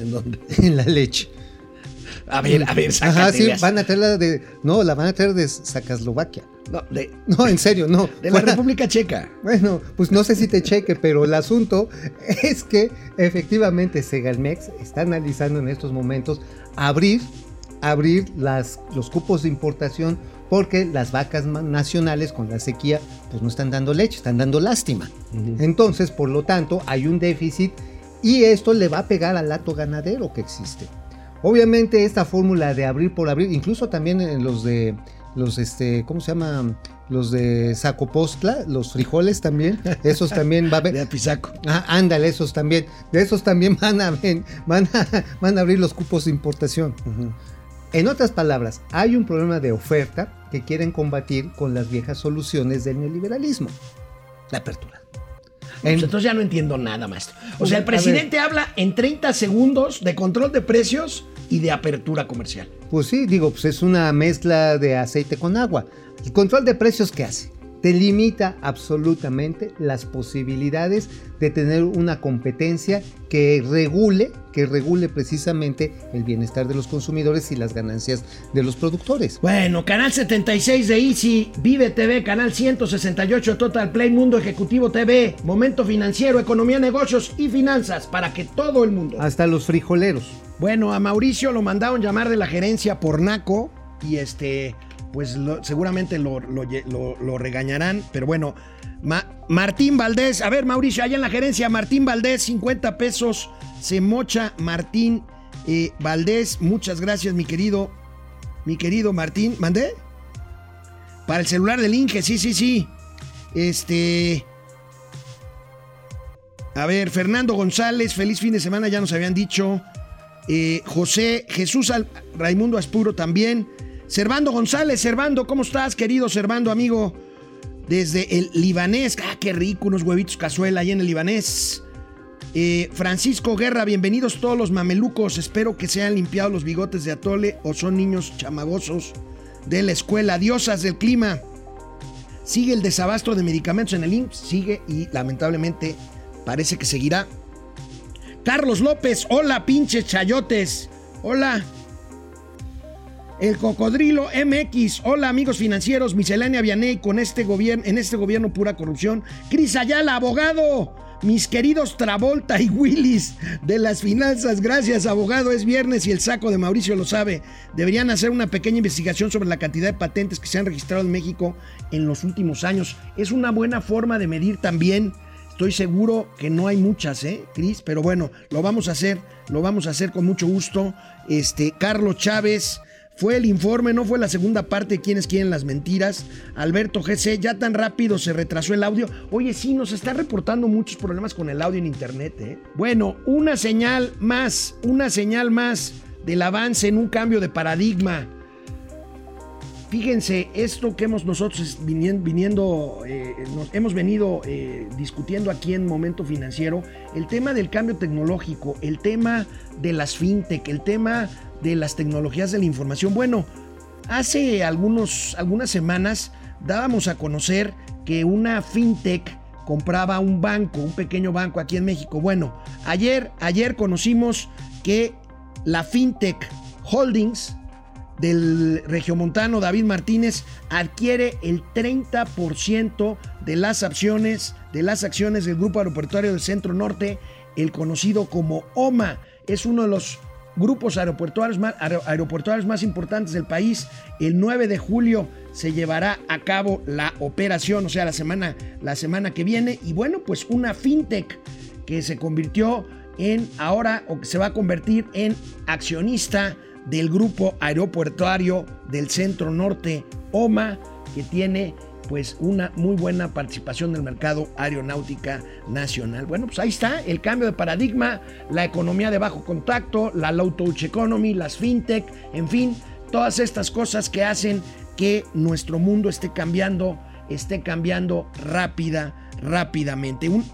A: ¿En dónde?
B: En la leche.
A: A ver, a ver,
B: Ajá, sí, van a traerla de. No, la van a traer de Sacaslovaquia.
A: No, de,
B: No, en serio, no.
A: de la
B: Fuera-
A: República Checa.
B: Bueno, pues no sé si te cheque, pero el asunto es que efectivamente Segalmex está analizando en estos momentos abrir, abrir las, los cupos de importación porque las vacas nacionales con la sequía pues no están dando leche, están dando lástima. Entonces, por lo tanto, hay un déficit y esto le va a pegar al lato ganadero que existe. Obviamente esta fórmula de abrir por abrir, incluso también en los de los este, ¿cómo se llama? Los de Zacopostla, los frijoles también, esos también va a
A: De
B: haber.
A: Apizaco.
B: Ah, ándale, esos también. De esos también van a, van a, van a abrir los cupos de importación. En otras palabras, hay un problema de oferta que quieren combatir con las viejas soluciones del neoliberalismo. La apertura.
A: Pues
B: En-
A: entonces ya no entiendo nada, maestro. O sea, el presidente habla en 30 segundos de control de precios y de apertura comercial.
B: Pues sí, digo, pues es una mezcla de aceite con agua. El control de precios, ¿qué hace? Te limita absolutamente las posibilidades de tener una competencia que regule, que regule precisamente el bienestar de los consumidores y las ganancias de los productores.
A: Bueno, canal 76 de Easy, Vive TV, canal 168 Total Play, Mundo Ejecutivo TV, Momento Financiero, Economía, Negocios y Finanzas para que todo el mundo.
B: Hasta los frijoleros.
A: Bueno, a Mauricio lo mandaron llamar de la gerencia por Naco y este, pues seguramente lo, lo regañarán, pero bueno, Ma- Martín Valdés, a ver Mauricio, allá en la gerencia, Martín Valdés, 50 pesos, se mocha Martín eh, Valdés, muchas gracias mi querido, mi querido Martín, ¿mandé? Para el celular del Inge, sí, sí, sí, este... A ver, Fernando González, feliz fin de semana, ya nos habían dicho. Eh, José Jesús Raimundo Aspuro también. Servando González, Servando, ¿cómo estás, querido Servando, amigo? Desde el libanés. Ah, qué rico, unos huevitos cazuela ahí en el libanés. Eh, Francisco Guerra, bienvenidos todos los mamelucos. Espero que se hayan limpiado los bigotes de Atole o son niños chamagosos de la escuela. Diosas del clima. Sigue el desabasto de medicamentos en el IMSS, sigue y lamentablemente parece que seguirá. Carlos López, hola pinches chayotes. Hola. El cocodrilo MX, hola amigos financieros, miscelánea Vianey con este gobierno, en este gobierno pura corrupción. Cris Ayala, abogado. Mis queridos Travolta y Willis de las finanzas, gracias abogado, es viernes y el saco de Mauricio lo sabe. Deberían hacer una pequeña investigación sobre la cantidad de patentes que se han registrado en México en los últimos años. Es una buena forma de medir también Estoy seguro que no hay muchas, ¿eh, Cris? Pero bueno, lo vamos a hacer, lo vamos a hacer con mucho gusto. Este, Carlos Chávez, fue el informe, no fue la segunda parte de quienes quieren las mentiras. Alberto GC, ya tan rápido se retrasó el audio. Oye, sí, nos está reportando muchos problemas con el audio en internet, ¿eh? Bueno, una señal más, una señal más del avance en un cambio de paradigma. Fíjense, esto que hemos nosotros vinien- viniendo, eh, hemos venido eh, discutiendo aquí en Momento Financiero, el tema del cambio tecnológico, el tema de las fintech, el tema de las tecnologías de la información. Bueno, hace algunos, algunas semanas dábamos a conocer que una fintech compraba un banco, un pequeño banco aquí en México. Bueno, ayer, ayer conocimos que la fintech Holdings, del regiomontano David Martínez adquiere el 30% de las acciones de las acciones del grupo aeroportuario del Centro Norte, el conocido como OMA. Es uno de los grupos aeroportuarios más, más importantes del país. El 9 de julio se llevará a cabo la operación, o sea, la semana, la semana que viene. Y bueno, pues una fintech que se convirtió en ahora o que se va a convertir en accionista del grupo aeroportuario del Centro Norte, OMA, que tiene pues una muy buena participación del mercado aeronáutica nacional. Bueno, pues ahí está el cambio de paradigma, la economía de bajo contacto, la low touch economy, las fintech, en fin, todas estas cosas que hacen que nuestro mundo esté cambiando, esté cambiando rápida, rápidamente. Un,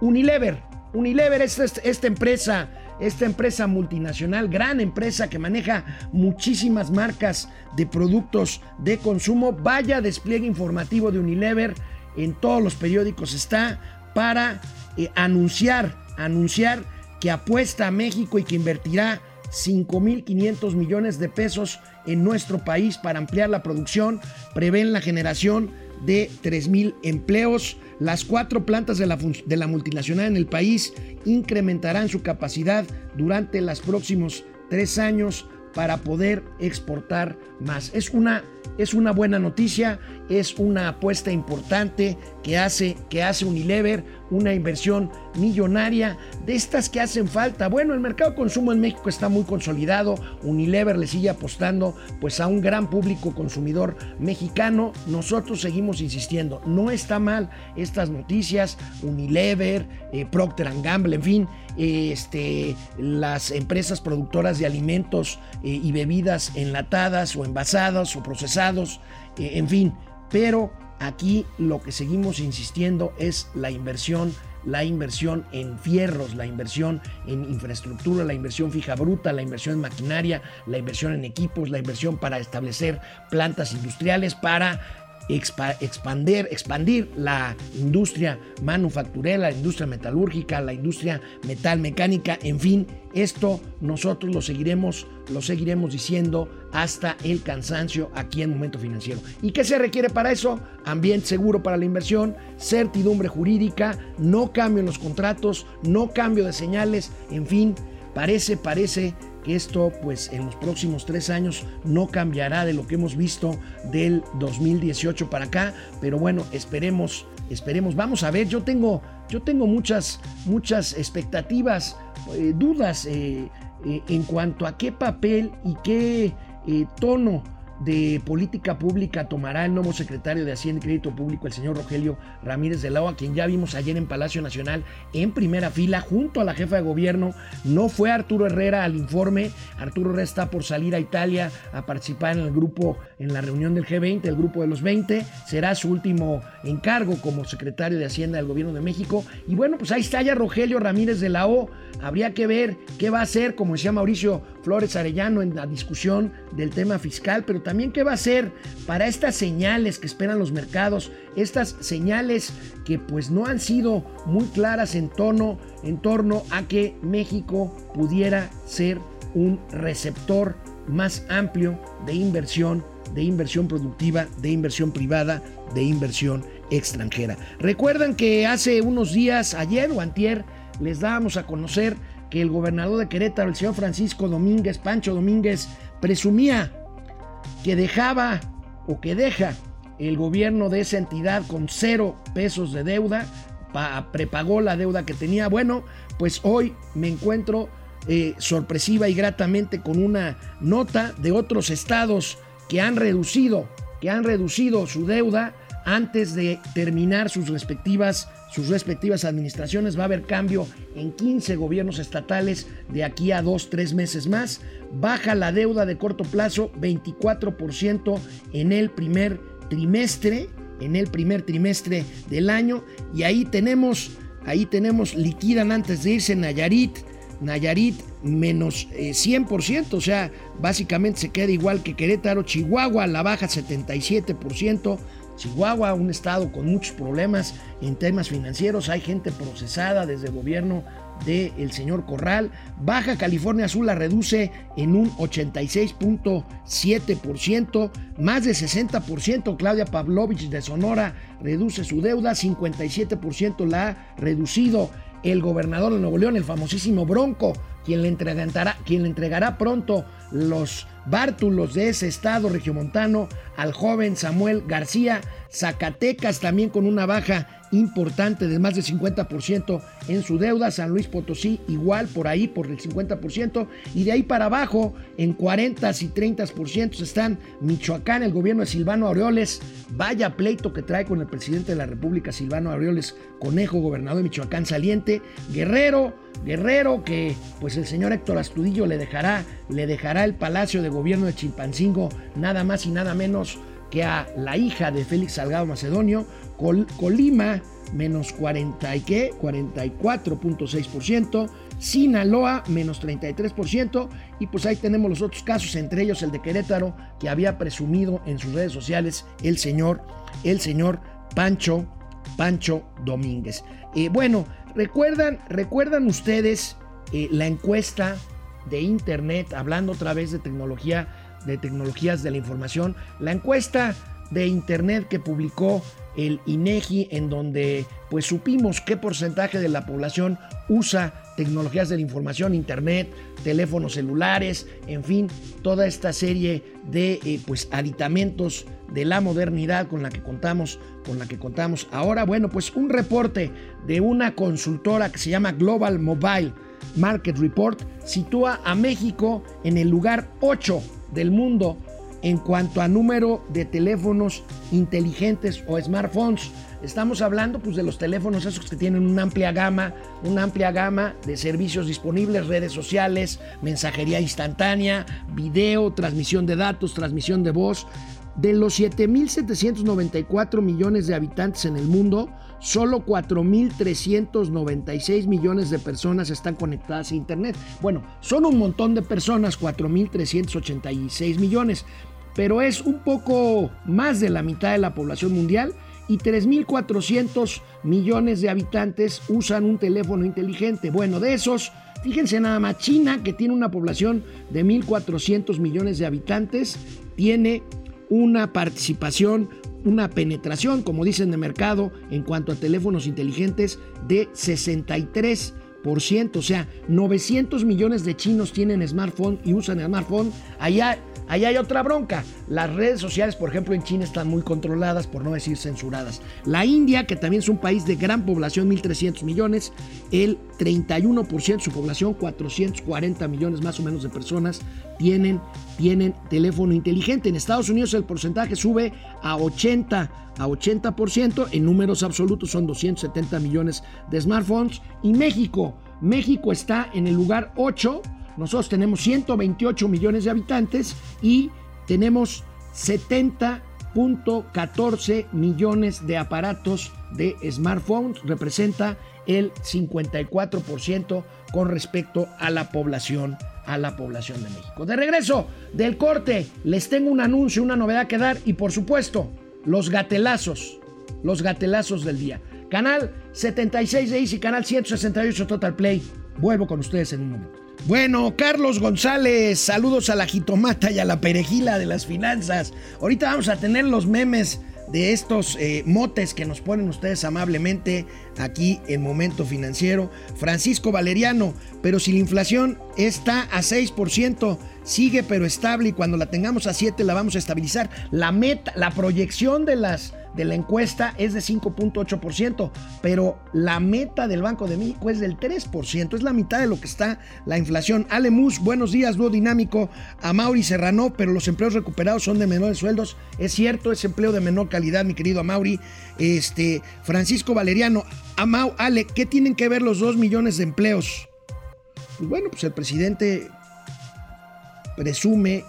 A: Unilever, Unilever es esta, esta empresa, esta empresa multinacional, gran empresa que maneja muchísimas marcas de productos de consumo. Vaya despliegue informativo de Unilever en todos los periódicos está para eh, anunciar, anunciar que apuesta a México y que invertirá 5.500 millones de pesos en nuestro país para ampliar la producción, prevén la generación de 3.000 empleos. Las cuatro plantas de la, de la multinacional en el país incrementarán su capacidad durante los próximos tres años para poder exportar más. Es una, es una buena noticia, es una apuesta importante que hace, que hace Unilever, una inversión millonaria de estas que hacen falta. Bueno, el mercado de consumo en México está muy consolidado, Unilever le sigue apostando pues a un gran público consumidor mexicano. Nosotros seguimos insistiendo, no está mal estas noticias, Unilever, eh, Procter Gamble, en fin, este, las empresas productoras de alimentos eh, y bebidas enlatadas o envasadas o procesados, eh, en fin, pero aquí lo que seguimos insistiendo es la inversión la inversión en fierros, la inversión en infraestructura, la inversión fija bruta, la inversión en maquinaria, la inversión en equipos, la inversión para establecer plantas industriales, para expandir, expandir la industria manufacturera, la industria metalúrgica, la industria metalmecánica, en fin, esto nosotros lo seguiremos, lo seguiremos diciendo hasta el cansancio aquí en Momento Financiero. ¿Y qué se requiere para eso? Ambiente seguro para la inversión, certidumbre jurídica, no cambio en los contratos, no cambio de señales, en fin, parece, parece esto pues en los próximos tres años no cambiará de lo que hemos visto del 2018 para acá, pero bueno, esperemos, esperemos, vamos a ver, yo tengo, yo tengo muchas, muchas expectativas, eh, dudas eh, eh, en cuanto a qué papel y qué tono de política pública tomará el nuevo secretario de Hacienda y Crédito Público, el señor Rogelio Ramírez de la a quien ya vimos ayer en Palacio Nacional en primera fila junto a la jefa de gobierno. No fue Arturo Herrera al informe. Arturo Herrera está por salir a Italia a participar en el grupo, en la reunión del G20, el grupo de los 20. Será su último encargo como secretario de Hacienda del gobierno de México. Y bueno, pues ahí está ya Rogelio Ramírez de la. Habría que ver qué va a hacer, como decía Mauricio Flores Arellano en la discusión del tema fiscal, pero también qué va a hacer para estas señales que esperan los mercados, estas señales que pues no han sido muy claras en tono en torno a que México pudiera ser un receptor más amplio de inversión, de inversión productiva, de inversión privada, de inversión extranjera. Recuerdan que hace unos días, ayer o antier, les dábamos a conocer que el gobernador de Querétaro, el señor Francisco Domínguez, Pancho Domínguez, presumía que dejaba o que deja el gobierno de esa entidad con cero pesos de deuda, prepagó la deuda que tenía. Bueno, pues hoy me encuentro eh, sorpresiva y gratamente con una nota de otros estados que han reducido, que han reducido su deuda antes de terminar sus respectivas, sus respectivas administraciones. Va a haber cambio en 15 gobiernos estatales de aquí a 2, 3 meses más. Baja la deuda de corto plazo 24% en el primer trimestre, en el primer trimestre del año. Y ahí tenemos, ahí tenemos, liquidan antes de irse Nayarit, Nayarit menos 100%, eh, o sea, básicamente se queda igual que Querétaro, Chihuahua la baja 77%, Chihuahua, un estado con muchos problemas en temas financieros, hay gente procesada desde el gobierno del señor Corral. Baja California Azul la reduce en un 86.7%, más de 60%. Claudia Pavlovich de Sonora reduce su deuda, 57% la ha reducido el gobernador de Nuevo León, el famosísimo Bronco, quien le entregará, quien le entregará pronto los bártulos de ese estado regiomontano al joven Samuel García, Zacatecas también con una baja importante de más del 50% en su deuda, San Luis Potosí igual por ahí por el 50% y de ahí para abajo en 40 y 30% están Michoacán, el gobierno de Silvano Aureoles, vaya pleito que trae con el presidente de la República Silvano Aureoles, Conejo, gobernador de Michoacán saliente, Guerrero, Guerrero que pues el señor Héctor Astudillo le dejará, le dejará el palacio de gobierno de Chilpancingo nada más y nada menos que a la hija de Félix Salgado Macedonio, Colima menos 40 y qué, 44.6%, Sinaloa menos 33% y pues ahí tenemos los otros casos, entre ellos el de Querétaro que había presumido en sus redes sociales el señor, el señor Pancho, Pancho Domínguez. Eh, bueno, recuerdan, recuerdan ustedes eh, la encuesta de Internet, hablando otra vez de tecnología, de tecnologías de la información. La encuesta de Internet que publicó el INEGI en donde pues supimos qué porcentaje de la población usa tecnologías de la información, internet, teléfonos celulares, en fin, toda esta serie de eh, pues aditamentos de la modernidad con la que contamos, con la que contamos ahora. Bueno, pues un reporte de una consultora que se llama Global Mobile Market Report sitúa a México en el lugar 8 del mundo en cuanto a número de teléfonos inteligentes o smartphones. Estamos hablando pues, de los teléfonos esos que tienen una amplia gama, una amplia gama de servicios disponibles, redes sociales, mensajería instantánea, video, transmisión de datos, transmisión de voz. De los 7.794 millones de habitantes en el mundo, solo 4.396 millones de personas están conectadas a Internet. Bueno, son un montón de personas, 4.386 millones, pero es un poco más de la mitad de la población mundial y 3.400 millones de habitantes usan un teléfono inteligente. Bueno, de esos, fíjense nada más, China, que tiene una población de 1.400 millones de habitantes, tiene una participación, una penetración, como dicen de mercado, en cuanto a teléfonos inteligentes de 63%. O sea, 900 millones de chinos tienen smartphone y usan smartphone. Allá Ahí hay otra bronca. Las redes sociales, por ejemplo, en China están muy controladas, por no decir censuradas. La India, que también es un país de gran población, 1.300 millones, el 31% de su población, 440 millones más o menos de personas, tienen, tienen teléfono inteligente. En Estados Unidos el porcentaje sube a 80, a 80%, en números absolutos son 270 millones de smartphones. Y México, México está en el lugar 8 nosotros tenemos 128 millones de habitantes y tenemos 70.14 millones de aparatos de smartphones. Representa el 54% con respecto a la población a la población de México. De regreso del corte, les tengo un anuncio, una novedad que dar y por supuesto, los gatelazos, los gatelazos del día. Canal 76 de Easy, canal 168 Total Play. Vuelvo con ustedes en un momento. Bueno, Carlos González, saludos a la jitomata y a la perejila de las finanzas. Ahorita vamos a tener los memes de estos eh, motes que nos ponen ustedes amablemente aquí en Momento Financiero. Francisco Valeriano, pero si la inflación está a 6%, sigue pero estable y cuando la tengamos a 7 la vamos a estabilizar. La meta, la proyección de las de la encuesta es de 5.8%, pero la meta del Banco de México es del 3%, es la mitad de lo que está la inflación. Alemus, buenos días, dúo dinámico, a Mauri Serrano, pero los empleos recuperados son de menores sueldos. Es cierto, es empleo de menor calidad, mi querido Mauri. Este, Francisco Valeriano, Ale, ¿qué tienen que ver los 2 millones de empleos? Pues bueno, pues el presidente presume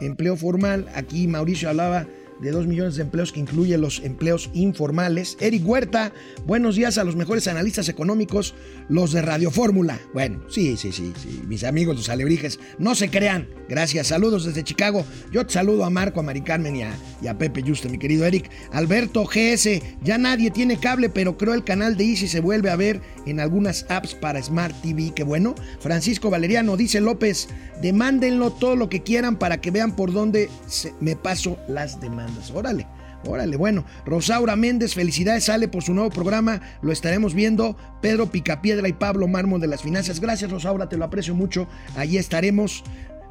A: empleo formal. Aquí Mauricio hablaba de 2 millones de empleos que incluye los empleos informales. Eric Huerta, buenos días a los mejores analistas económicos, los de Radio Fórmula. Bueno, sí, sí, sí, sí, mis amigos los alebrijes, no se crean. Gracias, saludos desde Chicago. Yo te saludo a Marco, a Mari Carmen y a, Pepe Juste, mi querido Eric. Alberto GS, ya nadie tiene cable, pero creo el canal de Easy se vuelve a ver en algunas apps para Smart TV, qué bueno. Francisco Valeriano, dice López, demándenlo todo lo que quieran para que vean por dónde me paso las demandas. Órale. Órale, bueno, Rosaura Méndez, felicidades, sale por su nuevo programa, lo estaremos viendo. Pedro Picapiedra y Pablo Mármol de las Finanzas. Gracias, Rosaura, te lo aprecio mucho. Allí estaremos,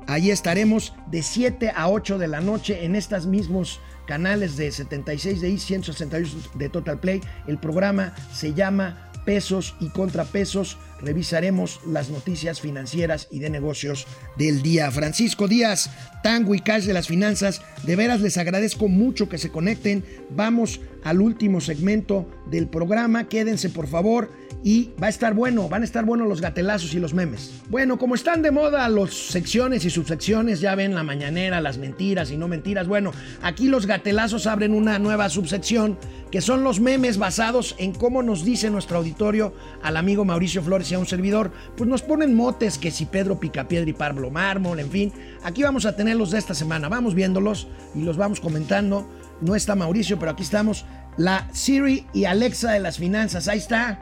A: allí estaremos de 7 a 8 de la noche en estos mismos canales de 76 de I, 168 de Total Play. El programa se llama Pesos y Contrapesos revisaremos las noticias financieras y de negocios del día. Francisco Díaz, Tango y Cash de las Finanzas, de veras les agradezco mucho que se conecten. Vamos al último segmento del programa. Quédense por favor y va a estar bueno, van a estar buenos los gatelazos y los memes. Bueno, como están de moda los secciones y subsecciones, ya ven la mañanera, las mentiras y no mentiras. Bueno, aquí los gatelazos abren una nueva subsección que son los memes basados en cómo nos dice nuestro auditorio al amigo Mauricio Flores a un servidor, pues nos ponen motes que si Pedro Picapiedra y Pablo Mármol, en fin. Aquí vamos a tenerlos de esta semana. Vamos viéndolos y los vamos comentando. No está Mauricio, pero aquí estamos. La Siri y Alexa de las finanzas. Ahí está.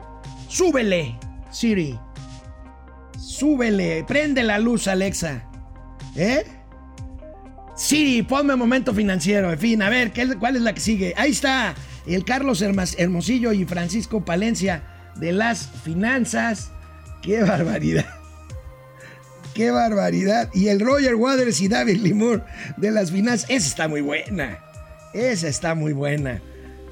A: Súbele, Siri. Súbele, prende la luz, Alexa. ¿Eh? Sí, ponme momento financiero. En fin, a ver, ¿qué- ¿cuál es la que sigue? Ahí está el Carlos Hermosillo y Francisco Palencia de las finanzas. ¡Qué barbaridad! ¡Qué barbaridad! Y el Roger Waters y David Limur de las finanzas. Esa está muy buena. Esa está muy buena.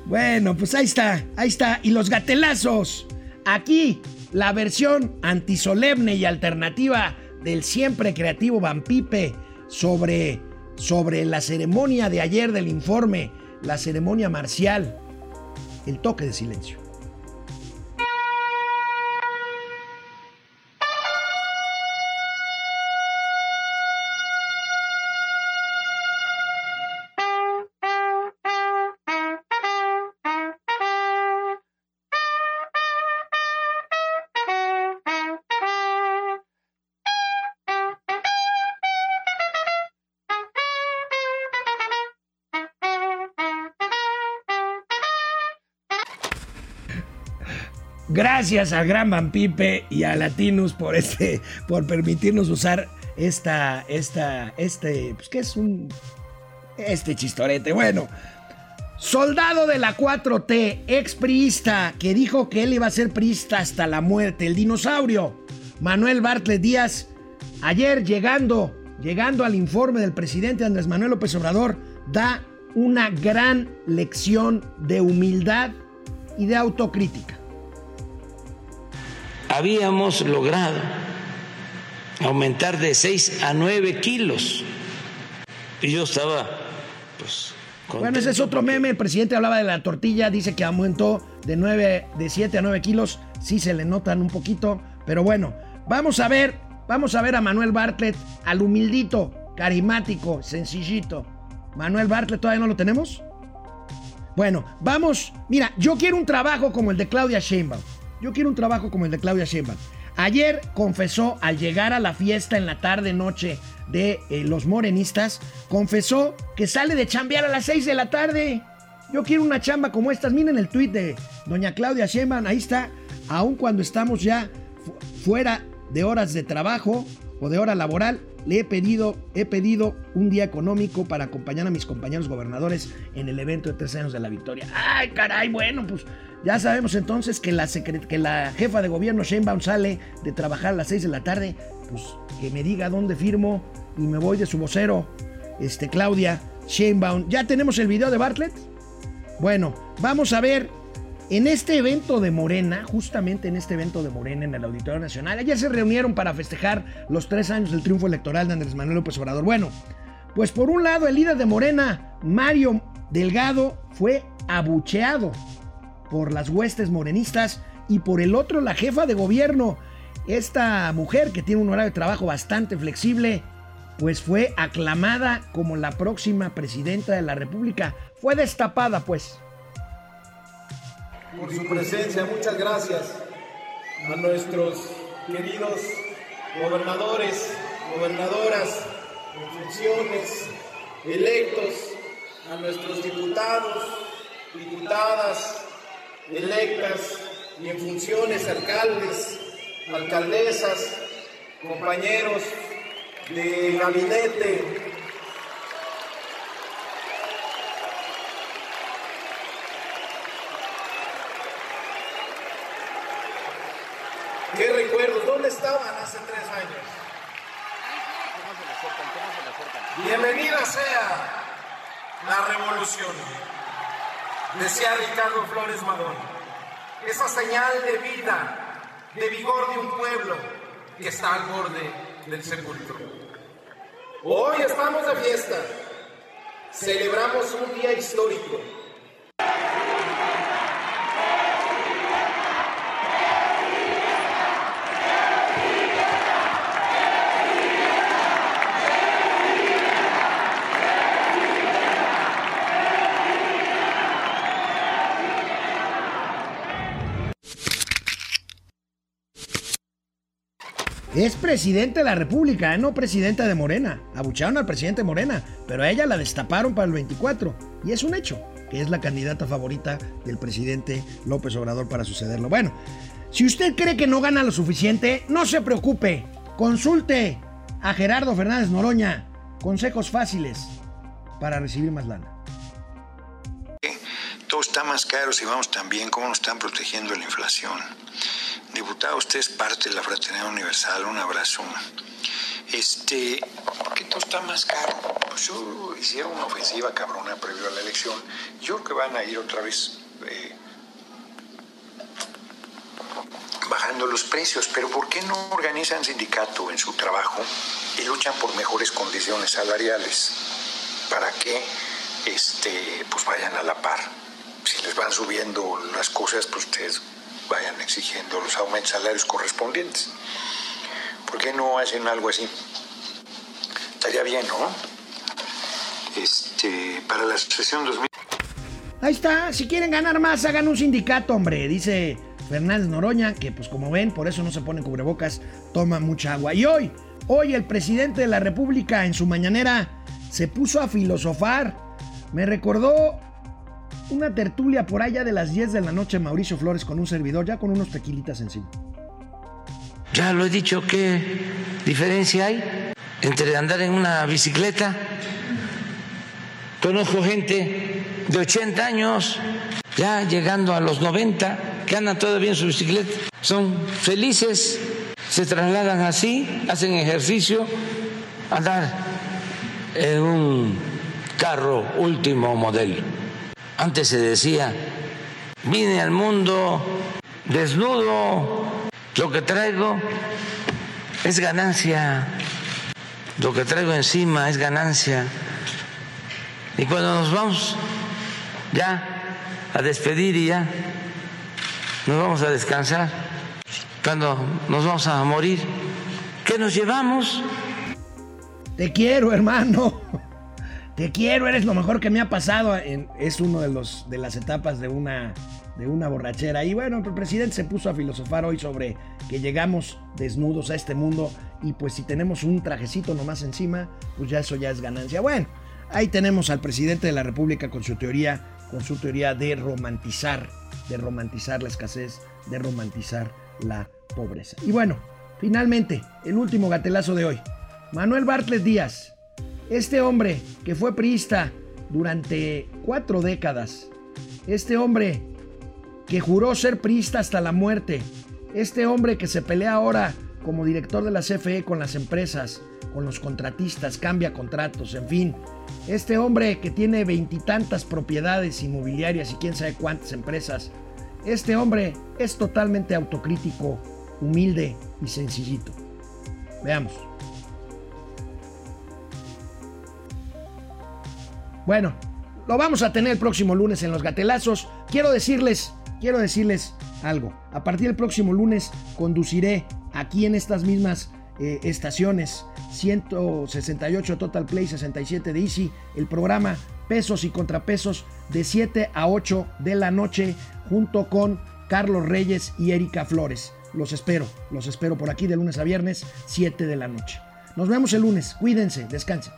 A: Bueno, pues ahí está, ahí está. Y los gatelazos. Aquí la versión antisolemne y alternativa del siempre creativo Vampipe sobre, sobre la ceremonia de ayer del informe, la ceremonia marcial, el toque de silencio. Gracias al gran Vampipe y a Latinus por este, por permitirnos usar esta, esta, este, pues que es un, este chistorete. Bueno, soldado de la 4T, expriista, que dijo que él iba a ser priista hasta la muerte, el dinosaurio, Manuel Bartlett Díaz, ayer llegando, llegando al informe del presidente Andrés Manuel López Obrador, da una gran lección de humildad y de autocrítica.
C: Habíamos logrado aumentar de 6 a 9 kilos. Y yo estaba, pues,
A: Bueno, ese es otro meme. El presidente hablaba de la tortilla, dice que aumentó de 9, de 7 a 9 kilos. Sí se le notan un poquito, pero bueno, vamos a ver, vamos a ver a Manuel Bartlett, al humildito, carismático, sencillito. Manuel Bartlett, ¿todavía no lo tenemos? Bueno, vamos. Mira, yo quiero un trabajo como el de Claudia Sheinbaum. Yo quiero un trabajo como el de Claudia Sheinbaum. Ayer confesó al llegar a la fiesta en la tarde noche de eh, los morenistas, confesó que sale de chambear a las 6 de la tarde. Yo quiero una chamba como estas. Miren el tuit de doña Claudia Sheinbaum, ahí está. Aun cuando estamos ya fu- fuera de horas de trabajo o de hora laboral, le he pedido, he pedido un día económico para acompañar a mis compañeros gobernadores en el evento de tres años de la victoria. Ay, caray, bueno, pues ya sabemos entonces que la, jefa de gobierno Sheinbaum sale de trabajar a las 6 de la tarde, pues que me diga dónde firmo y me voy de su vocero, este, Claudia Sheinbaum. ¿Ya tenemos el video de Bartlett? Bueno, vamos a ver en este evento de Morena, justamente en este evento de Morena en el Auditorio Nacional, ayer se reunieron para festejar los tres años del triunfo electoral de Andrés Manuel López Obrador. Bueno, pues por un lado el líder de Morena, Mario Delgado, fue abucheado por las huestes morenistas y por el otro la jefa de gobierno, esta mujer que tiene un horario de trabajo bastante flexible, pues fue aclamada como la próxima presidenta de la República. Fue destapada, pues.
D: por su presencia. Muchas gracias a nuestros queridos gobernadores, gobernadoras funciones, electos, a nuestros diputados, diputadas electas y en funciones, alcaldes, alcaldesas, compañeros de gabinete, ¿Qué recuerdos? ¿Dónde estaban hace tres años? Bienvenida sea la revolución, decía Ricardo Flores Magón. Esa señal de vida, de vigor de un pueblo que está al borde del sepulcro. Hoy estamos de fiesta, celebramos un día histórico.
A: Presidente de la República, ¿eh? no presidenta de Morena. Abucharon al presidente Morena, pero a ella la destaparon para el 24. Y es un hecho que es la candidata favorita del presidente López Obrador para sucederlo. Bueno, si usted cree que no gana lo suficiente, no se preocupe. Consulte a Gerardo Fernández Noroña. Consejos fáciles para recibir más lana.
E: Todo está más caro si vamos tan bien, ¿cómo nos están protegiendo la inflación? Diputado, usted es parte de la Fraternidad Universal, un abrazo. Este, que todo está más caro. Pues yo hicieron una ofensiva cabrona previo a la elección. Yo creo que van a ir otra vez eh, bajando los precios, pero ¿por qué no organizan sindicato en su trabajo y luchan por mejores condiciones salariales? Para que este, pues vayan a la par. Si les van subiendo las cosas, pues ustedes vayan exigiendo los aumentos salarios correspondientes. ¿Por qué no hacen algo así? Estaría bien, ¿no? Este, para la sesión 2000.
A: Ahí está, si quieren ganar más, hagan un sindicato, hombre, dice Fernández Noroña, que pues como ven, por eso no se pone cubrebocas, toma mucha agua. Y hoy, hoy el presidente de la República en su mañanera se puso a filosofar. Me recordó una tertulia por allá de las 10 de la noche, Mauricio Flores con un servidor, ya con unos tequilitas encima.
C: Ya lo he dicho, ¿qué diferencia hay entre andar en una bicicleta? Conozco gente de 80 años, ya llegando a los 90, que andan todavía en su bicicleta. Son felices, se trasladan así, hacen ejercicio, andar en un carro último modelo. Antes se decía, vine al mundo desnudo, lo que traigo es ganancia, lo que traigo encima es ganancia. Y cuando nos vamos ya a despedir y ya nos vamos a descansar, cuando nos vamos a morir, ¿qué nos llevamos?
A: Te quiero, hermano. Te quiero, eres lo mejor que me ha pasado. En- es uno de los de las etapas de una de una borrachera. Y bueno, el presidente se puso a filosofar hoy sobre que llegamos desnudos a este mundo y pues si tenemos un trajecito nomás encima, pues ya eso ya es ganancia. Bueno, ahí tenemos al presidente de la República con su teoría, con su teoría de romantizar, de romantizar la escasez, de romantizar la pobreza. Y bueno, finalmente, el último gatelazo de hoy. Manuel Bartlett Díaz, este hombre que fue priista durante cuatro décadas, este hombre que juró ser priista hasta la muerte, este hombre que se pelea ahora como director de la CFE con las empresas, con los contratistas, cambia contratos, en fin, este hombre que tiene veintitantas propiedades inmobiliarias y quién sabe cuántas empresas, este hombre es totalmente autocrítico, humilde y sencillito. Veamos. Bueno, lo vamos a tener el próximo lunes en los gatelazos. Quiero decirles, quiero decirles algo. A partir del próximo lunes conduciré aquí en estas mismas eh, estaciones 168 Total Play 67 de Easy el programa Pesos y Contrapesos de 7 a 8 de la noche junto con Carlos Reyes y Erika Flores. Los espero, los espero por aquí de lunes a viernes 7 de la noche. Nos vemos el lunes, cuídense, descansen.